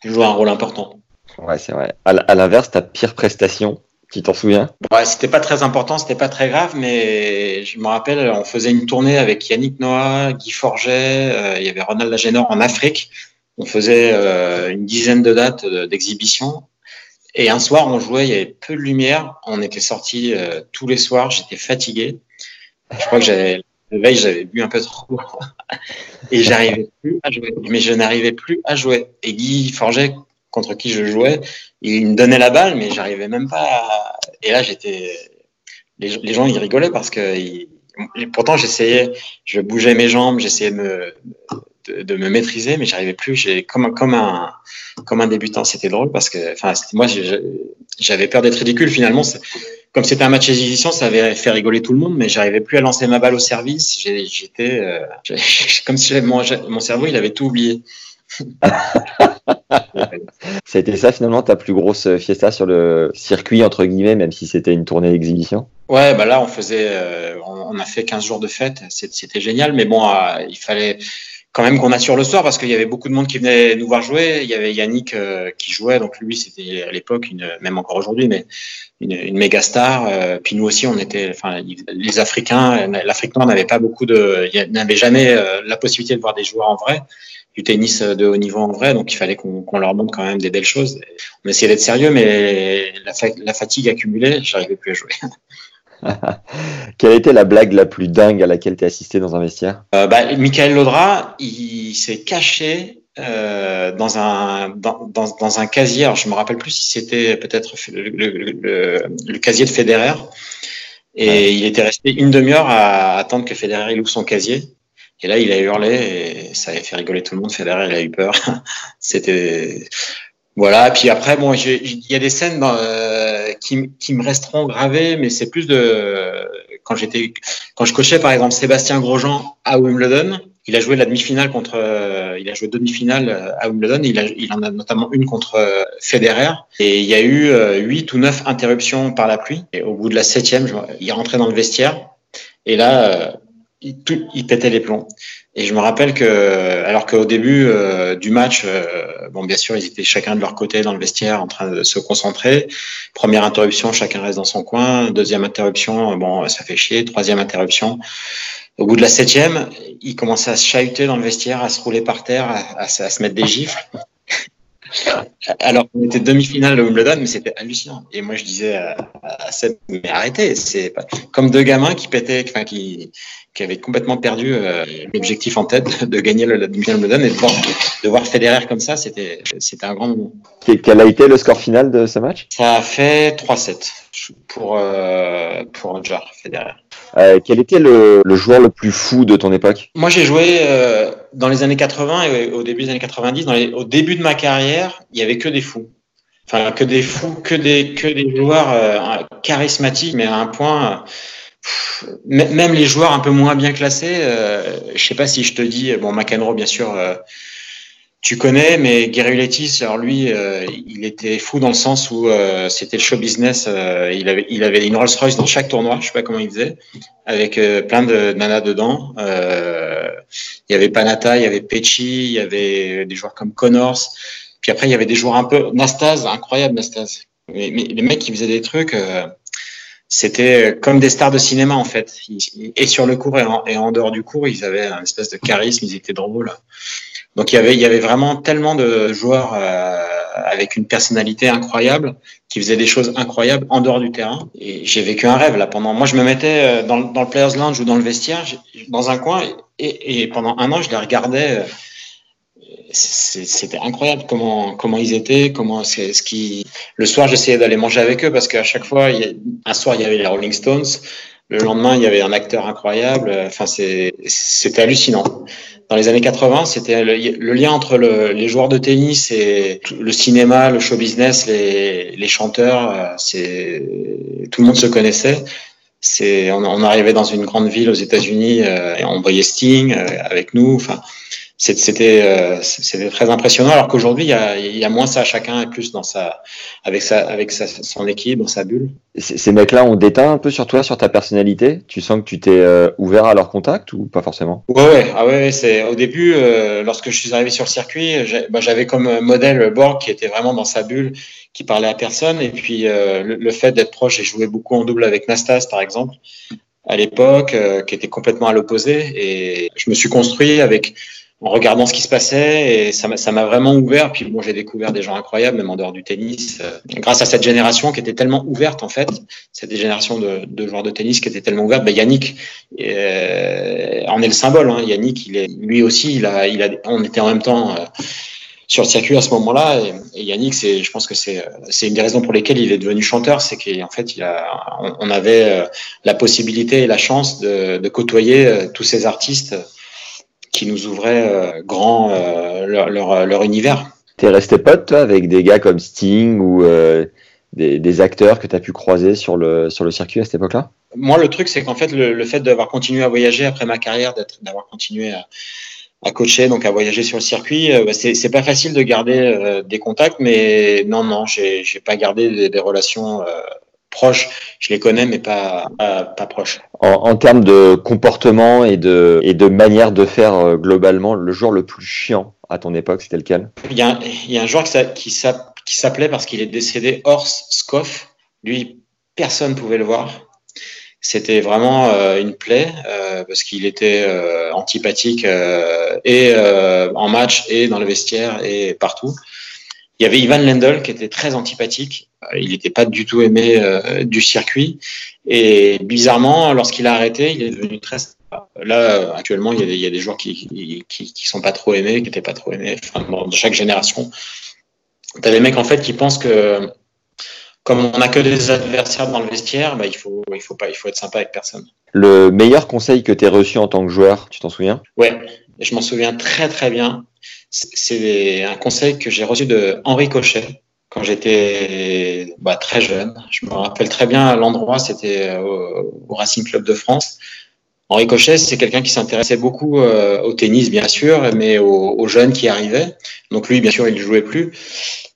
joue un rôle important. Ouais, c'est vrai. À l'inverse, ta pire prestation, tu t'en souviens? Ouais, c'était pas très important, c'était pas très grave, mais je me rappelle, on faisait une tournée avec Yannick Noah, Guy Forget, euh, il y avait Ronald Lagenor en Afrique. On faisait euh, une dizaine de dates d'exhibition. Et un soir, on jouait, il y avait peu de lumière. On était sortis euh, tous les soirs. J'étais fatigué. Je crois que j'avais le veille, j'avais bu un peu trop et j'arrivais plus à jouer. Mais je n'arrivais plus à jouer. Et Guy Forget contre qui je jouais, il me donnait la balle, mais j'arrivais même pas. À... Et là, j'étais. Les, gens, ils rigolaient parce que. Pourtant, j'essayais, je bougeais mes jambes, j'essayais de me, maîtriser, mais j'arrivais plus. J'ai comme comme un comme un débutant. C'était drôle parce que, enfin, moi, j'avais peur d'être ridicule. Finalement, comme c'était un match d'exhibition, ça avait fait rigoler tout le monde, mais j'arrivais plus à lancer ma balle au service. J'étais euh, comme si mon, mon cerveau, il avait tout oublié. été ça finalement ta plus grosse fiesta sur le circuit entre guillemets, même si c'était une tournée d'exhibition? Ouais, bah là on faisait, euh, on a fait 15 jours de fête, c'était génial, mais bon, euh, il fallait quand même qu'on assure le soir parce qu'il y avait beaucoup de monde qui venait nous voir jouer. Il y avait Yannick euh, qui jouait, donc lui c'était à l'époque, même encore aujourd'hui, mais une, une méga star. puis nous aussi, on était, enfin les Africains, l'Afrique noire n'avait pas beaucoup de, n'avait jamais la possibilité de voir des joueurs en vrai du tennis de haut niveau en vrai, donc il fallait qu'on leur montre quand même des belles choses. On essayait d'être sérieux, mais la, la fatigue accumulée, j'arrivais plus à jouer. Quelle était la blague la plus dingue à laquelle tu as assisté dans un vestiaire? Euh, bah, Michael Laudra, il s'est caché euh, dans un dans, dans, dans, un casier. Alors je me rappelle plus si c'était peut-être le, le, le, casier de Federer. Et il était resté une demi-heure à attendre que Federer il ouvre son casier. Et là, il a hurlé et ça a fait rigoler tout le monde. Federer, il a eu peur. C'était voilà. Puis après, bon, il y a des scènes euh, qui, me resteront gravées, mais c'est plus de quand j'étais quand je coachais par exemple Sébastien Grosjean à Wimbledon. Il a joué la demi-finale contre, euh, il a joué demi-finales euh, à Wimbledon. Il, a, il en a notamment une contre Federer. Et il y a eu huit ou neuf interruptions par la pluie. Et au bout de la septième, il est rentré dans le vestiaire. Et là, il, tout, les plombs. Et je me rappelle que, alors qu'au début euh, du match, euh, bon, bien sûr, ils étaient chacun de leur côté dans le vestiaire en train de se concentrer. Première interruption, chacun reste dans son coin. Deuxième interruption, bon, ça fait chier. Troisième interruption. Au bout de la septième, il commençait à se chahuter dans le vestiaire, à se rouler par terre, à se mettre des gifles. Alors, on était demi-finale de Wimbledon, mais c'était hallucinant. Et moi, je disais à, à Seb, mais arrêtez, c'est comme deux gamins qui pétaient, enfin, qui, qui avaient complètement perdu euh, l'objectif en tête de gagner le, demi-finale de Wimbledon et de voir, de voir Federer comme ça, c'était, c'était un grand moment. Quel a été le score final de ce match? Ça a fait 3-7 pour, euh, pour Roger Federer. Euh, quel était le, joueur le plus fou de ton époque? Moi, j'ai joué euh, dans les années 80 et au début des années 90. Dans les, au début de ma carrière, il y avait que des fous. Enfin, que des fous, que des, que des joueurs euh, charismatiques, mais à un point. Même les joueurs un peu moins bien classés, je sais pas si je te dis, bon, McEnroe, bien sûr, tu connais, mais Gary alors lui, euh, il était fou dans le sens où euh, c'était le show business. Euh, il avait, il avait une Rolls Royce dans chaque tournoi, je sais pas comment il faisait, avec euh, plein de nanas dedans. Euh, il y avait Panata, il y avait Pecci, il y avait des joueurs comme Connors. Puis après, il y avait des joueurs un peu Nastase, incroyable Nastase. Mais, les mecs qui faisaient des trucs, c'était comme des stars de cinéma en fait. Et sur le cours et en, dehors du cours, ils avaient un espèce de charisme, ils étaient drôles. Donc il y avait, il y avait vraiment tellement de joueurs avec une personnalité incroyable, qui faisait des choses incroyables en dehors du terrain. Et j'ai vécu un rêve là pendant. Moi, je me mettais dans, dans le Players Lounge ou dans le vestiaire, dans un coin, et, et pendant un an, je les regardais c'était incroyable comment comment ils étaient, comment c'est ce qui. Le soir, j'essayais d'aller manger avec eux parce qu'à chaque fois, un soir il y avait les Rolling Stones, le lendemain il y avait un acteur incroyable. Enfin, c'était hallucinant. Dans les années 80, c'était le, lien entre le, les joueurs de tennis et le cinéma, le show business, les, les chanteurs. C'est tout le monde se connaissait. C'est on, on, arrivait dans une grande ville aux États-Unis euh, et on voyait Sting euh, avec nous. Enfin c'était euh, c'était très impressionnant alors qu'aujourd'hui il y a, y a moins ça chacun est plus dans sa avec sa avec sa, son équipe dans sa bulle. Ces mecs-là ont déteint un peu sur toi sur ta personnalité? Tu sens que tu t'es euh, ouvert à leur contact ou pas forcément? Ouais ouais ah ouais c'est au début euh, lorsque je suis arrivé sur le circuit bah, j'avais comme modèle Borg qui était vraiment dans sa bulle qui parlait à personne et puis le, le, fait d'être proche j'ai joué beaucoup en double avec Nastas par exemple à l'époque qui était complètement à l'opposé et je me suis construit avec en regardant ce qui se passait et ça m'a, vraiment ouvert. Puis bon, j'ai découvert des gens incroyables, même en dehors du tennis, euh, grâce à cette génération qui était tellement ouverte en fait, cette génération de, de joueurs de tennis qui était tellement ouverte. Ben, Yannick euh, en est le symbole. Hein. Yannick, il est, lui aussi, il a, il a, on était en même temps. Euh, sur le circuit à ce moment-là. Et, Yannick, c'est, je pense que c'est, une des raisons pour lesquelles il est devenu chanteur, c'est qu'en fait, il a, on, avait euh, la possibilité et la chance de, de côtoyer tous ces artistes qui nous ouvraient euh, grand euh, leur, leur, leur, univers. T'es resté pote toi, avec des gars comme Sting ou euh, des, des, acteurs que tu as pu croiser sur le, sur le circuit à cette époque-là? Moi, le truc, c'est qu'en fait, le, le fait d'avoir continué à voyager après ma carrière, d'avoir continué à, à, coacher, donc à voyager sur le circuit, bah, c'est pas facile de garder des contacts, mais non, non, j'ai pas gardé des, des relations proches. Je les connais, mais pas, pas, pas proches. En, en, termes de comportement et de, et de manière de faire euh, globalement, le joueur le plus chiant à ton époque, c'était lequel? Il y, a, il y a un joueur qui s'appelait parce qu'il est décédé Horst Skoff. Lui, personne ne pouvait le voir. C'était vraiment euh, une plaie euh, parce qu'il était antipathique et en match et dans le vestiaire et partout. Il y avait Ivan Lendl qui était très antipathique. Euh, il n'était pas du tout aimé euh, du circuit. Et bizarrement, lorsqu'il a arrêté, il est devenu très Là, actuellement, il y a des, il y a des joueurs qui, qui, qui, sont pas trop aimés, qui n'étaient pas trop aimés, enfin, de chaque génération. Tu as des mecs, en fait, qui pensent que, comme on n'a que des adversaires dans le vestiaire, bah, il faut, il faut pas, il faut être sympa avec personne. Le meilleur conseil que tu as reçu en tant que joueur, tu t'en souviens? Ouais. Je m'en souviens très, très bien c'est un conseil que j'ai reçu de Henri Cochet quand j'étais bah, très jeune. Je me rappelle très bien l'endroit, c'était au, au, Racing Club de France. Henri Cochet, c'est quelqu'un qui s'intéressait beaucoup euh, au tennis, bien sûr, mais aux, jeunes qui arrivaient. Donc lui, bien sûr, il ne jouait plus.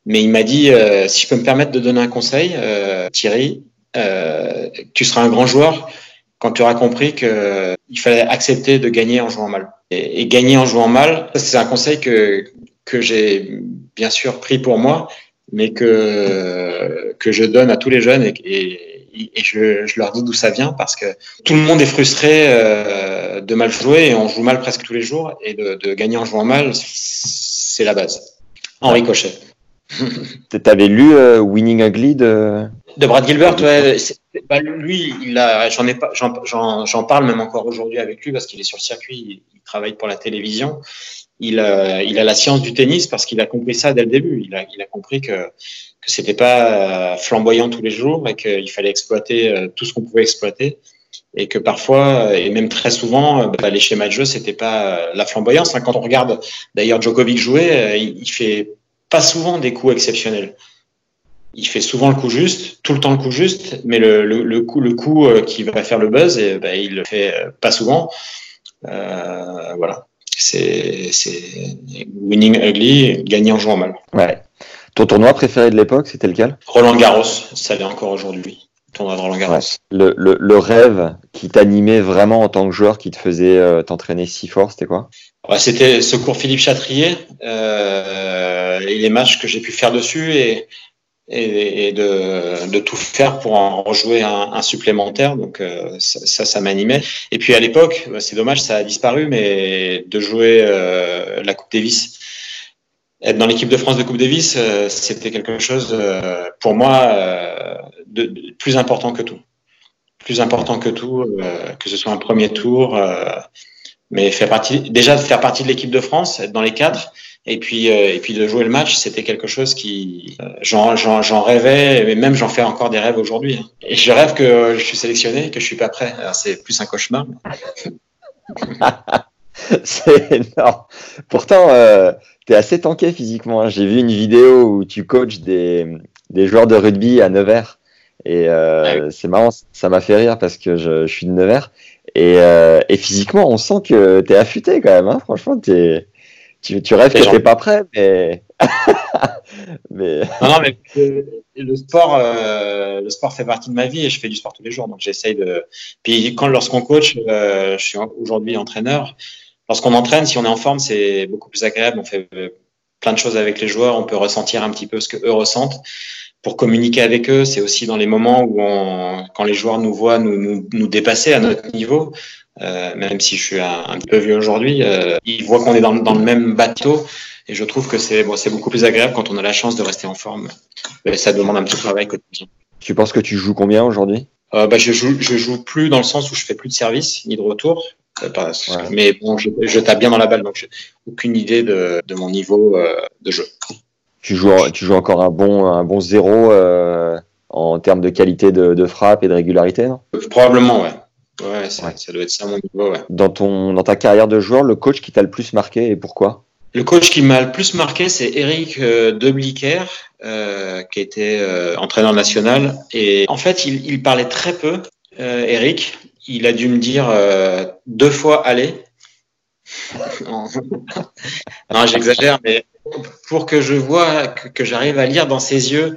Mais il m'a dit, euh, si je peux me permettre de donner un conseil, euh, Thierry, euh, tu seras un grand joueur quand tu auras compris qu'il fallait accepter de gagner en jouant mal et, gagner en jouant mal, c'est un conseil que, que j'ai bien sûr pris pour moi, mais que, que je donne à tous les jeunes et, et, et je, je, leur dis d'où ça vient parce que tout le monde est frustré euh, de mal jouer et on joue mal presque tous les jours et de, de gagner en jouant mal, c'est la base. Henri Cochet. T'avais lu euh, Winning Ugly de de Brad Gilbert, ouais, bah, lui, il j'en ai pas, j'en parle même encore aujourd'hui avec lui parce qu'il est sur le circuit, il, travaille pour la télévision. Il a, il a la science du tennis parce qu'il a compris ça dès le début. Il a, il compris que que c'était pas flamboyant tous les jours et qu'il fallait exploiter euh, tout ce qu'on pouvait exploiter et que parfois et même très souvent bah, les schémas de jeu c'était pas la flamboyance. Quand on regarde d'ailleurs Djokovic jouer, euh, il fait pas souvent des coups exceptionnels il fait souvent le coup juste, tout le temps le coup juste, mais le, le, le coup, le coup euh, qui va faire le buzz, et, ben, il le fait euh, pas souvent. Euh, voilà. C'est, winning ugly, gagner en jouant mal. Ouais. Ton tournoi préféré de l'époque, c'était lequel? Roland Garros, ça l'est encore aujourd'hui. Tournoi de Roland Garros. Le, le, le, rêve qui t'animait vraiment en tant que joueur, qui te faisait t'entraîner si fort, c'était quoi? Ouais, C'était Secours Philippe Chatrier euh, et les matchs que j'ai pu faire dessus et et, de, tout faire pour en rejouer un, supplémentaire. Donc euh, ça, ça m'animait. Et puis à l'époque, bah, c'est dommage, ça a disparu, mais de jouer euh, la Coupe Davis, être dans l'équipe de France de Coupe Davis, euh, c'était quelque chose pour moi de, plus important que tout. Plus important que tout, que ce soit un premier tour, mais faire partie, déjà de faire partie de l'équipe de France, être dans les quatre et puis, euh, et puis de jouer le match, c'était quelque chose qui, euh, j'en rêvais, mais même j'en fais encore des rêves aujourd'hui. Hein. Et je rêve que je suis sélectionné, que je suis pas prêt. C'est plus un cauchemar. c'est énorme. Pourtant, euh, tu es assez tanké physiquement. Hein. J'ai vu une vidéo où tu coaches des, des joueurs de rugby à Nevers. Et euh, c'est marrant, ça m'a fait rire parce que je, je suis de Nevers. Et, euh, et physiquement, on sent que tu es affûté quand même. Hein. Franchement, tu es tu, tu rêves que t'es pas prêt, mais. mais... Non, non, mais le sport, euh, le sport fait partie de ma vie et je fais du sport tous les jours, donc j'essaye de. Puis quand lorsqu'on coach, euh, je suis aujourd'hui entraîneur. Lorsqu'on entraîne, si on est en forme, c'est beaucoup plus agréable. On fait euh, plein de choses avec les joueurs, on peut ressentir un petit peu ce que eux ressentent. Pour communiquer avec eux, c'est aussi dans les moments où on, quand les joueurs nous voient nous, nous, nous dépasser à notre niveau, euh, même si je suis un, un peu vieux aujourd'hui, euh, ils voient qu'on est dans, dans, le même bateau. Et je trouve que c'est bon, beaucoup plus agréable quand on a la chance de rester en forme. Mais ça demande un petit travail quotidien. Tu penses que tu joues combien aujourd'hui? Euh, bah, je joue, je joue plus dans le sens où je fais plus de service ni de retour. Euh, parce, ouais. Mais bon, je, je, tape bien dans la balle, donc j'ai aucune idée de, de mon niveau euh, de jeu. Tu joues, tu joues encore un bon, un bon zéro euh, en termes de qualité de, de frappe et de régularité, non? Probablement, ouais. Ouais, ça, ouais. ça doit être ça mon niveau. Ouais. Dans, ton, dans ta carrière de joueur, le coach qui t'a le plus marqué et pourquoi? Le coach qui m'a le plus marqué, c'est Eric euh, Debliquer, euh, qui était euh, entraîneur national. Et en fait, il, il parlait très peu, Eric. Il a dû me dire deux fois aller. non, j'exagère, mais pour que je vois, que, j'arrive à lire dans ses yeux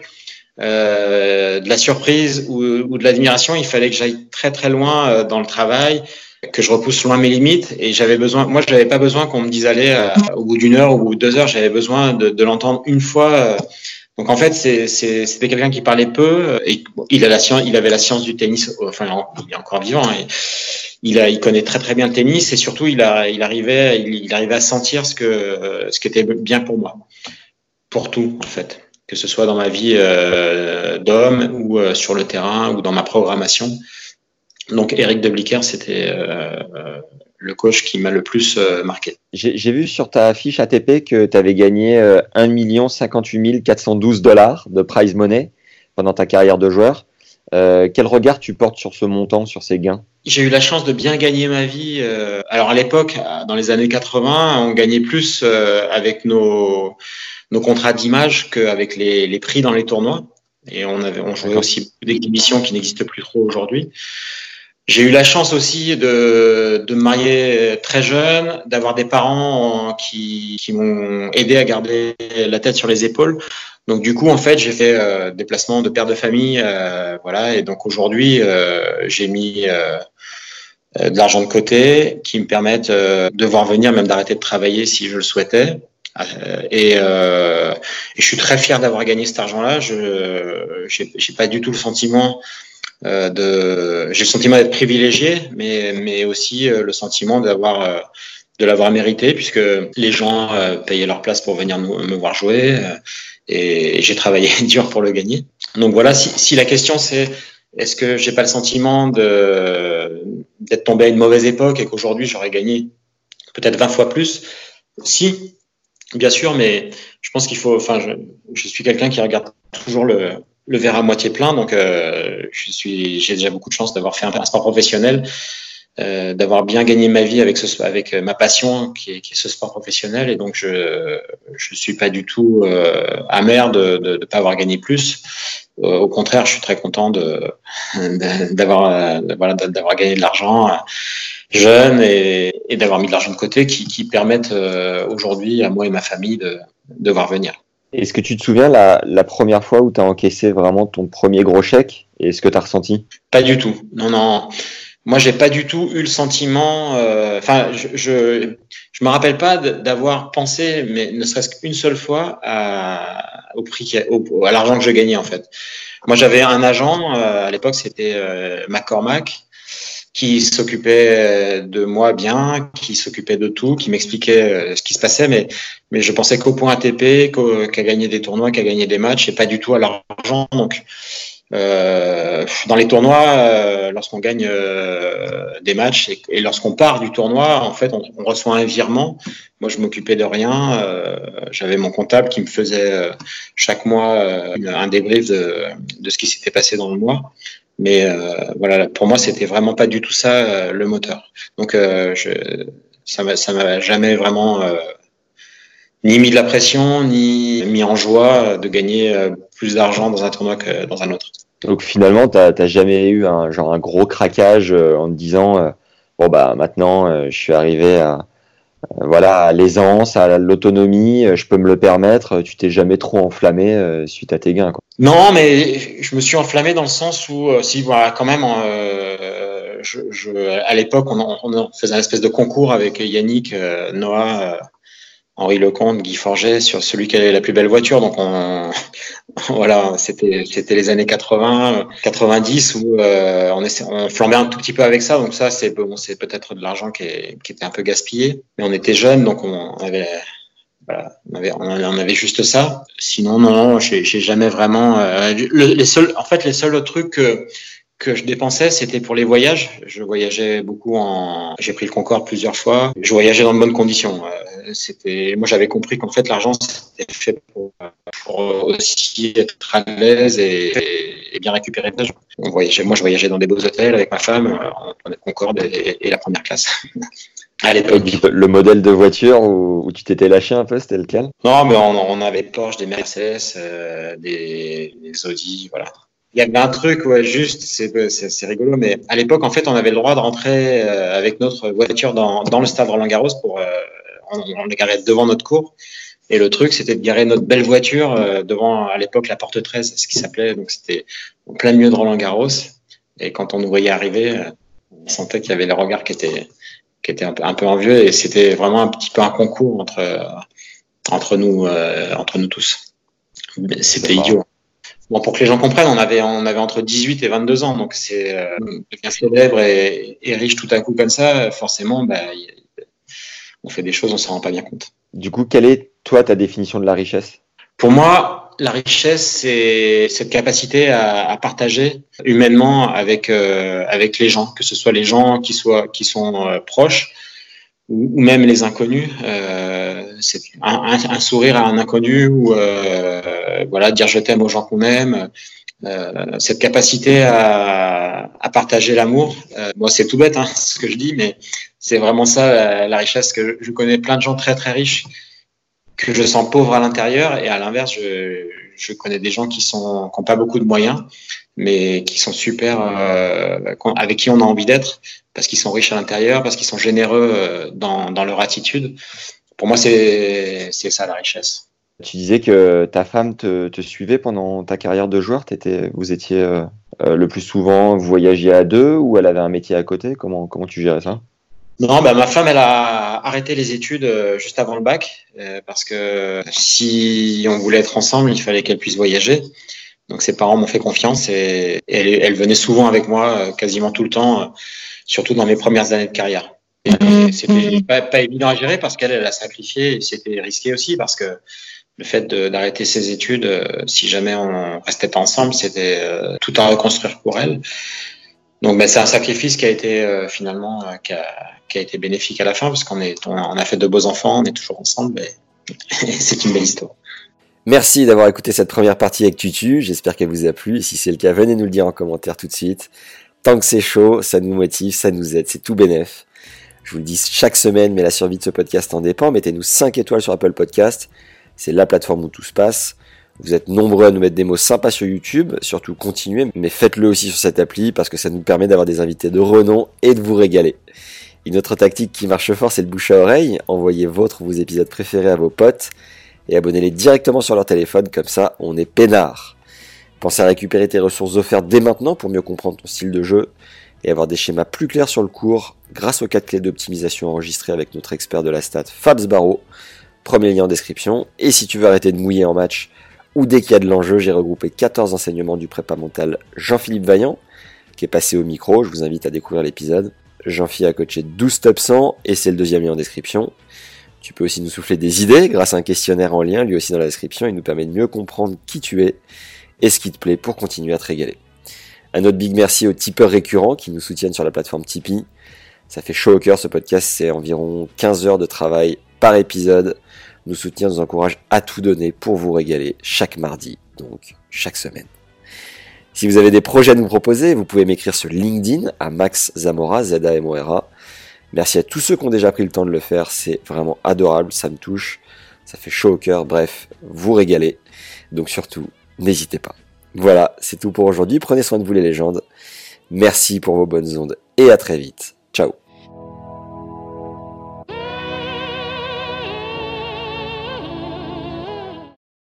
euh, de la surprise ou, de l'admiration, il fallait que j'aille très très loin euh, dans le travail, que je repousse loin mes limites. Et j'avais besoin, moi, je n'avais pas besoin qu'on me dise aller euh, au bout d'une heure ou deux heures. J'avais besoin de, l'entendre une fois. Euh. Donc en fait, c'était quelqu'un qui parlait peu et il, a la science, il avait la science du tennis. Enfin, il est encore vivant. Et il, a, il connaît très très bien le tennis et surtout il, a, il arrivait, il, arrivait à sentir ce que ce qui était bien pour moi, pour tout en fait que ce soit dans ma vie euh, d'homme ou euh, sur le terrain ou dans ma programmation. Donc Eric Debliquer, c'était euh, le coach qui m'a le plus euh, marqué. J'ai vu sur ta fiche ATP que tu avais gagné 1 58 412 dollars de prize money pendant ta carrière de joueur. Euh, quel regard tu portes sur ce montant, sur ces gains? J'ai eu la chance de bien gagner ma vie. Euh, alors à l'époque, dans les années 80, on gagnait plus euh, avec nos, nos contrats d'image qu'avec les, les, prix dans les tournois. Et on, avait, on jouait aussi beaucoup d'exhibitions qui n'existent plus trop aujourd'hui. J'ai eu la chance aussi de, de me marier très jeune, d'avoir des parents qui, qui m'ont aidé à garder la tête sur les épaules. Donc du coup, en fait, j'ai fait euh, des placements de père de famille, euh, voilà. Et donc aujourd'hui, euh, j'ai mis euh, de l'argent de côté qui me permettent de voir venir, même d'arrêter de travailler si je le souhaitais. Et, et, je suis très fier d'avoir gagné cet argent-là. Je j'ai pas du tout le sentiment de, j'ai le sentiment d'être privilégié, mais mais aussi le sentiment d'avoir de l'avoir mérité puisque les gens payaient leur place pour venir me, me voir jouer et j'ai travaillé dur pour le gagner. Donc voilà, si, si la question c'est est-ce que j'ai pas le sentiment de d'être tombé à une mauvaise époque et qu'aujourd'hui j'aurais gagné peut-être 20 fois plus? Si, bien sûr, mais je pense qu'il faut. Enfin, je, je suis quelqu'un qui regarde toujours le, le verre à moitié plein, donc euh, je suis j'ai déjà beaucoup de chance d'avoir fait un, sport professionnel euh, d'avoir bien gagné ma vie avec ce avec ma passion qui est, qui est ce sport professionnel. Et donc je je suis pas du tout euh, amer de de, pas avoir gagné plus. Euh, au contraire je suis très content de d'avoir voilà d'avoir gagné de l'argent euh, jeune et, et d'avoir mis de l'argent de côté qui qui permettent euh, aujourd'hui à moi et ma famille de de voir venir est-ce que tu te souviens la, la première fois où tu as encaissé vraiment ton premier gros chèque et ce que tu as ressenti? Pas du tout. Non, non moi j'ai pas du tout eu le sentiment euh, enfin euh, je, je je me rappelle pas d'avoir pensé mais ne serait-ce qu'une seule fois à, au prix, au, à l'argent que je gagnais en fait. Moi, j'avais un agent à l'époque, c'était McCormack qui s'occupait de moi bien, qui s'occupait de tout, qui m'expliquait ce qui se passait, mais mais je pensais qu'au point ATP, qu'à gagner des tournois, qu'à gagner des matchs, et pas du tout à l'argent. Donc euh, dans les tournois, euh, lorsqu'on gagne euh, des matchs et, lorsqu'on part du tournoi, en fait, on, reçoit un virement. Moi, je m'occupais de rien. Euh, j'avais mon comptable qui me faisait chaque mois un débrief de, de ce qui s'était passé dans le mois. Mais voilà, pour moi, c'était vraiment pas du tout ça le moteur. Donc, je, ça m'a jamais vraiment ni mis de la pression, ni mis en joie de gagner plus d'argent dans un tournoi que dans un autre. Donc finalement, tu n'as jamais eu un, genre un gros craquage euh, en te disant euh, bon bah maintenant euh, je suis arrivé à voilà à l'aisance, à l'autonomie, je peux me le permettre. Tu t'es jamais trop enflammé suite à tes gains. Quoi. Non, mais je me suis enflammé dans le sens où si voilà quand même. Je, je, à l'époque, on, faisait un espèce de concours avec Yannick, Noah, Henri Lecomte, Guy Forget sur celui qui avait la plus belle voiture. Donc on, voilà, c'était c'était les années 80, 90 où euh, on, on flambait un tout petit peu avec ça. Donc ça, c'est bon, peut-être de l'argent qui, qui, était un peu gaspillé, mais on était jeunes, donc on avait voilà, on avait, on avait juste ça. Sinon, non, j'ai jamais vraiment. Euh, les seuls, en fait, les seuls trucs que, que je dépensais, c'était pour les voyages. Je voyageais beaucoup en. J'ai pris le Concorde plusieurs fois. Je voyageais dans de bonnes conditions. Euh, c'était. Moi, j'avais compris qu'en fait, l'argent c'était fait pour, pour, aussi être à l'aise et, et, bien récupérer On voyageait. Moi, je voyageais dans des beaux hôtels avec ma femme. On prenait le Concorde et, et, la première classe. Le modèle de voiture où, où tu t'étais lâché un peu, c'était lequel? Non, mais on, on, avait Porsche, des Mercedes, euh, des, des Audi, voilà. Il y avait un truc, ouais, juste, c'est rigolo, mais à l'époque, en fait, on avait le droit de rentrer euh, avec notre voiture dans, dans le stade Roland Garros pour, euh, on, on les garait devant notre cour. Et le truc, c'était de garer notre belle voiture euh, devant, à l'époque, la porte 13, ce qui s'appelait. Donc, c'était en plein milieu de Roland Garros. Et quand on nous voyait arriver, on sentait qu'il y avait le regard qui était, qui était un peu, un peu envieux. Et c'était vraiment un petit peu un concours entre, entre nous, entre nous tous. C'était idiot. Bon, pour que les gens comprennent, on avait, on avait entre 18 et 22 ans, donc c'est euh, quelqu'un célèbre et, et, riche tout à coup comme ça, forcément, bah, on fait des choses, on s'en rend pas bien compte. Du coup, quelle est, toi, ta définition de la richesse? Pour moi, la richesse, c'est cette capacité à, partager humainement avec, euh, avec les gens, que ce soit les gens qui, qui sont euh, proches, ou, même les inconnus. Euh, c'est un, sourire à un inconnu ou voilà dire je t'aime aux gens qu'on aime. Cette capacité à, partager l'amour. Moi, c'est tout bête hein, ce que je dis, mais c'est vraiment ça la, richesse. Que je connais plein de gens très très riches que je sens pauvres à l'intérieur et à l'inverse, je, connais des gens qui sont n'ont pas beaucoup de moyens, mais qui sont super, euh, avec qui on a envie d'être parce qu'ils sont riches à l'intérieur, parce qu'ils sont généreux euh, dans, leur attitude. Pour moi, c'est ça la richesse. Tu disais que ta femme te, suivait pendant ta carrière de joueur. Vous étiez euh, le plus souvent, vous voyagiez à deux ou elle avait un métier à côté? Comment tu gérais ça? Non, bah, ma femme, elle a arrêté les études euh, juste avant le bac euh, parce que si on voulait être ensemble, il fallait qu'elle puisse voyager. Donc ses parents m'ont fait confiance et, elle, elle, venait souvent avec moi, quasiment tout le temps surtout dans mes premières années de carrière. Mhm. C'était pas, pas, évident à gérer parce qu'elle elle a sacrifié et c'était risqué aussi parce que le fait d'arrêter ses études, euh, si jamais on restait pas ensemble, c'était euh, tout à reconstruire pour elle. Donc ben, c'est un sacrifice qui a été euh, finalement qui a, qui, a, été bénéfique à la fin parce qu'on est on a, fait de beaux enfants, on est toujours ensemble et c'est une belle histoire. Merci d'avoir écouté cette première partie avec Tutu, j'espère qu'elle vous a plu et si c'est le cas, venez nous le dire en commentaire tout de suite. Tant que c'est chaud, ça nous motive, ça nous aide, c'est tout bénef. Je vous le dis chaque semaine, mais la survie de ce podcast en dépend. Mettez-nous 5 étoiles sur Apple Podcast. C'est la plateforme où tout se passe. Vous êtes nombreux à nous mettre des mots sympas sur YouTube, surtout continuez, mais faites-le aussi sur cette appli parce que ça nous permet d'avoir des invités de renom et de vous régaler. Une autre tactique qui marche fort, c'est le bouche à oreille. Envoyez votre ou vos épisodes préférés à vos potes et abonnez-les directement sur leur téléphone, comme ça on est peinard. Pensez à récupérer tes ressources offertes dès maintenant pour mieux comprendre ton style de jeu et avoir des schémas plus clairs sur le cours grâce aux 4 clés d'optimisation enregistrées avec notre expert de la stat Fabs Barreau. Premier lien en description. Et si tu veux arrêter de mouiller en match ou dès qu'il y a de l'enjeu, j'ai regroupé 14 enseignements du prépa mental Jean-Philippe Vaillant, qui est passé au micro, je vous invite à découvrir l'épisode. Jean-Philippe a coaché 12 top 100 et c'est le deuxième lien en description. Tu peux aussi nous souffler des idées grâce à un questionnaire en lien, lui aussi dans la description, il nous permet de mieux comprendre qui tu es et ce qui te plaît pour continuer à te régaler. Un autre big merci aux tipeurs récurrents qui nous soutiennent sur la plateforme Tipeee. Ça fait chaud au cœur ce podcast, c'est environ 15 heures de travail par épisode. Nous soutient, nous encourage à tout donner pour vous régaler chaque mardi, donc chaque semaine. Si vous avez des projets à nous proposer, vous pouvez m'écrire sur LinkedIn à Max Zamora, z a m. Merci à tous ceux qui ont déjà pris le temps de le faire, c'est vraiment adorable, ça me touche, ça fait chaud au cœur, bref, vous régalez. Donc surtout, n'hésitez pas. Voilà, c'est tout pour aujourd'hui, prenez soin de vous les légendes. Merci pour vos bonnes ondes et à très vite. Ciao